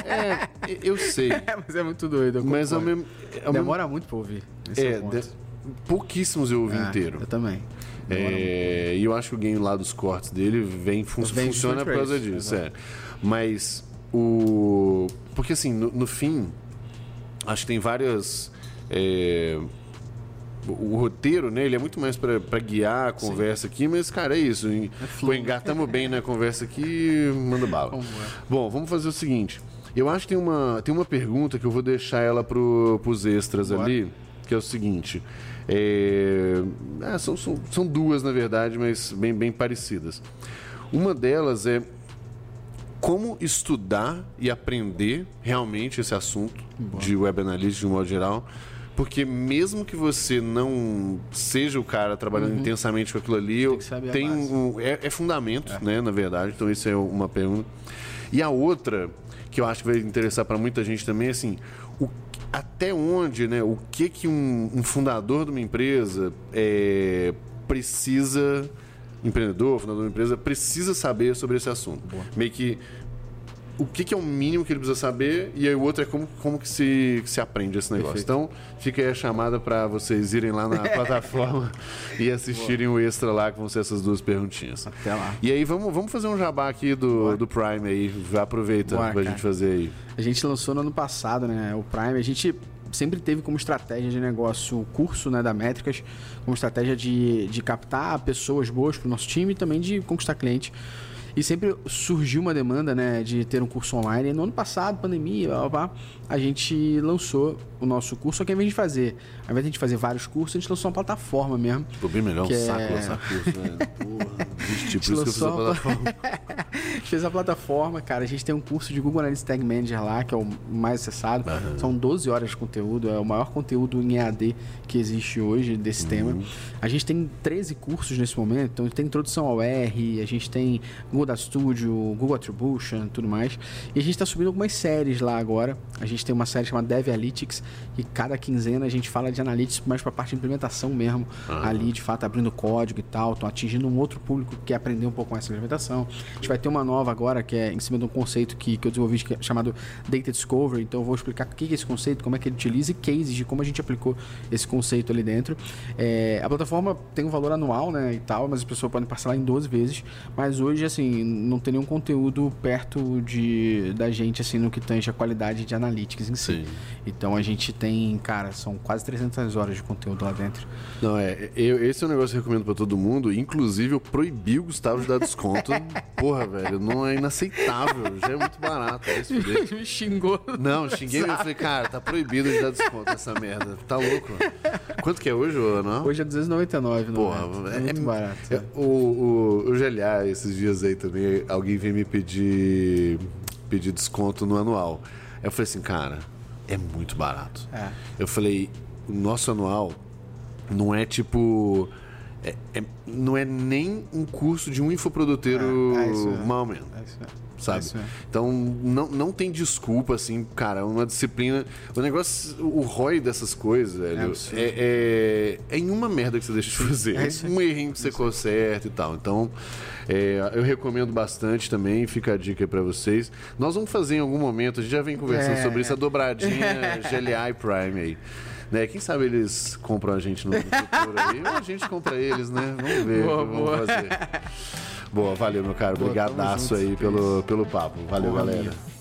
É, eu sei. [LAUGHS] É, mas é muito doido. Mas ao mesmo, ao Demora mesmo... muito pra ouvir. é, é de... pouquíssimos eu ouvi é, inteiro. Eu também. É, e eu acho que o game lá dos cortes dele vem, fun funciona por causa disso. É. Mas o. Porque assim, no, no fim, acho que tem várias. É, o roteiro, né? Ele é muito mais para guiar a conversa Sim. aqui, mas, cara, é isso. É engatamos bem na conversa aqui manda bala. Bom, vamos fazer o seguinte. Eu acho que tem uma, tem uma pergunta que eu vou deixar ela pro, pros extras Bora. ali, que é o seguinte. É, é, são, são, são duas, na verdade, mas bem, bem parecidas. Uma delas é como estudar e aprender realmente esse assunto de web analytics de um modo geral. Porque mesmo que você não seja o cara trabalhando uhum. intensamente com aquilo ali, tem, tem um, é, é, fundamento, é. né, na verdade. Então isso é uma pergunta. E a outra que eu acho que vai interessar para muita gente também é assim, até onde, né, o que que um, um fundador de uma empresa é, precisa, empreendedor, fundador de uma empresa, precisa saber sobre esse assunto. Boa. Meio que o que, que, é o mínimo que ele precisa saber e aí o outro é como, como que, se, que se aprende esse negócio. Perfeito. Então, fica aí a chamada para vocês irem lá na [LAUGHS] plataforma e assistirem Boa. o extra lá, que vão ser essas duas perguntinhas. Até lá. E aí, vamos, vamos fazer um jabá aqui do, do Prime aí. Já aproveita Boa, pra cara. gente fazer aí. A gente lançou no ano passado, né? O Prime. A gente sempre teve como estratégia de negócio o curso né, da Métricas, como estratégia de, de captar pessoas boas para o nosso time e também de conquistar cliente. E sempre surgiu uma demanda, né, de ter um curso online. E no ano passado, pandemia, blá, blá, blá, a gente lançou o nosso curso, só que ao invés de fazer, ao invés de a gente fazer vários cursos, a gente lançou uma plataforma mesmo. Ficou bem melhor um é... saco lançar curso, né? [LAUGHS] Porra, tipo, isso que eu fiz a plataforma. [LAUGHS] fez a plataforma, cara. A gente tem um curso de Google Analytics Tag Manager lá, que é o mais acessado. Uhum. São 12 horas de conteúdo, é o maior conteúdo em EAD que existe hoje desse uhum. tema. A gente tem 13 cursos nesse momento, então tem introdução ao R, a gente tem Google Data Studio, Google Attribution, tudo mais. E a gente está subindo algumas séries lá agora. A gente tem uma série chamada Dev Analytics, e cada quinzena a gente fala de analytics mais para a parte de implementação mesmo, uhum. ali de fato abrindo código e tal, estão atingindo um outro público que quer aprender um pouco mais sobre implementação. A gente vai ter uma nova agora que é em cima de um conceito que, que eu desenvolvi que é chamado Data Discovery, então eu vou explicar o que é esse conceito, como é que ele utiliza e cases de como a gente aplicou esse conceito ali dentro. É, a plataforma tem um valor anual, né, e tal, mas as pessoas podem parcelar em 12 vezes, mas hoje, assim, não tem nenhum conteúdo perto de, da gente, assim, no que tange a qualidade de analytics em si. Sim. Então a gente tem, cara, são quase 300 horas de conteúdo lá dentro. Não, é, eu, esse é um negócio que eu recomendo para todo mundo, inclusive eu proibi o Gustavo de dar desconto. [LAUGHS] Porra, velho, não é inaceitável, já é muito barato. É Me [LAUGHS] xingou. Não, xinguei e falei, cara, tá proibido de dar desconto nessa merda. Tá louco. Quanto que é hoje, não? Hoje é 299, não Porra, é? É muito é, barato. É, o, o, o GLA, esses dias aí também, alguém veio me pedir, pedir desconto no anual. Eu falei assim, cara, é muito barato. É. Eu falei, o nosso anual não é tipo. É, é, não é nem um curso de um infoproduteiro é, é mal menos. É isso sabe? É então não, não tem desculpa, assim, cara, é uma disciplina. O negócio, o ROI dessas coisas, velho, é, é, é, em uma merda que você deixa de fazer. É um errinho que você conserta e tal. Então, é, eu recomendo bastante também, fica a dica para vocês. Nós vamos fazer em algum momento, a gente já vem conversando sobre isso, a dobradinha [LAUGHS] GLA e Prime aí. Né? Quem sabe eles compram a gente no futuro aí, ou a gente compra eles, né? Vamos ver boa, o que vamos fazer. [LAUGHS] Boa, valeu, meu caro. Obrigadaço aí pelo, pelo papo. Valeu, Porra galera. Minha.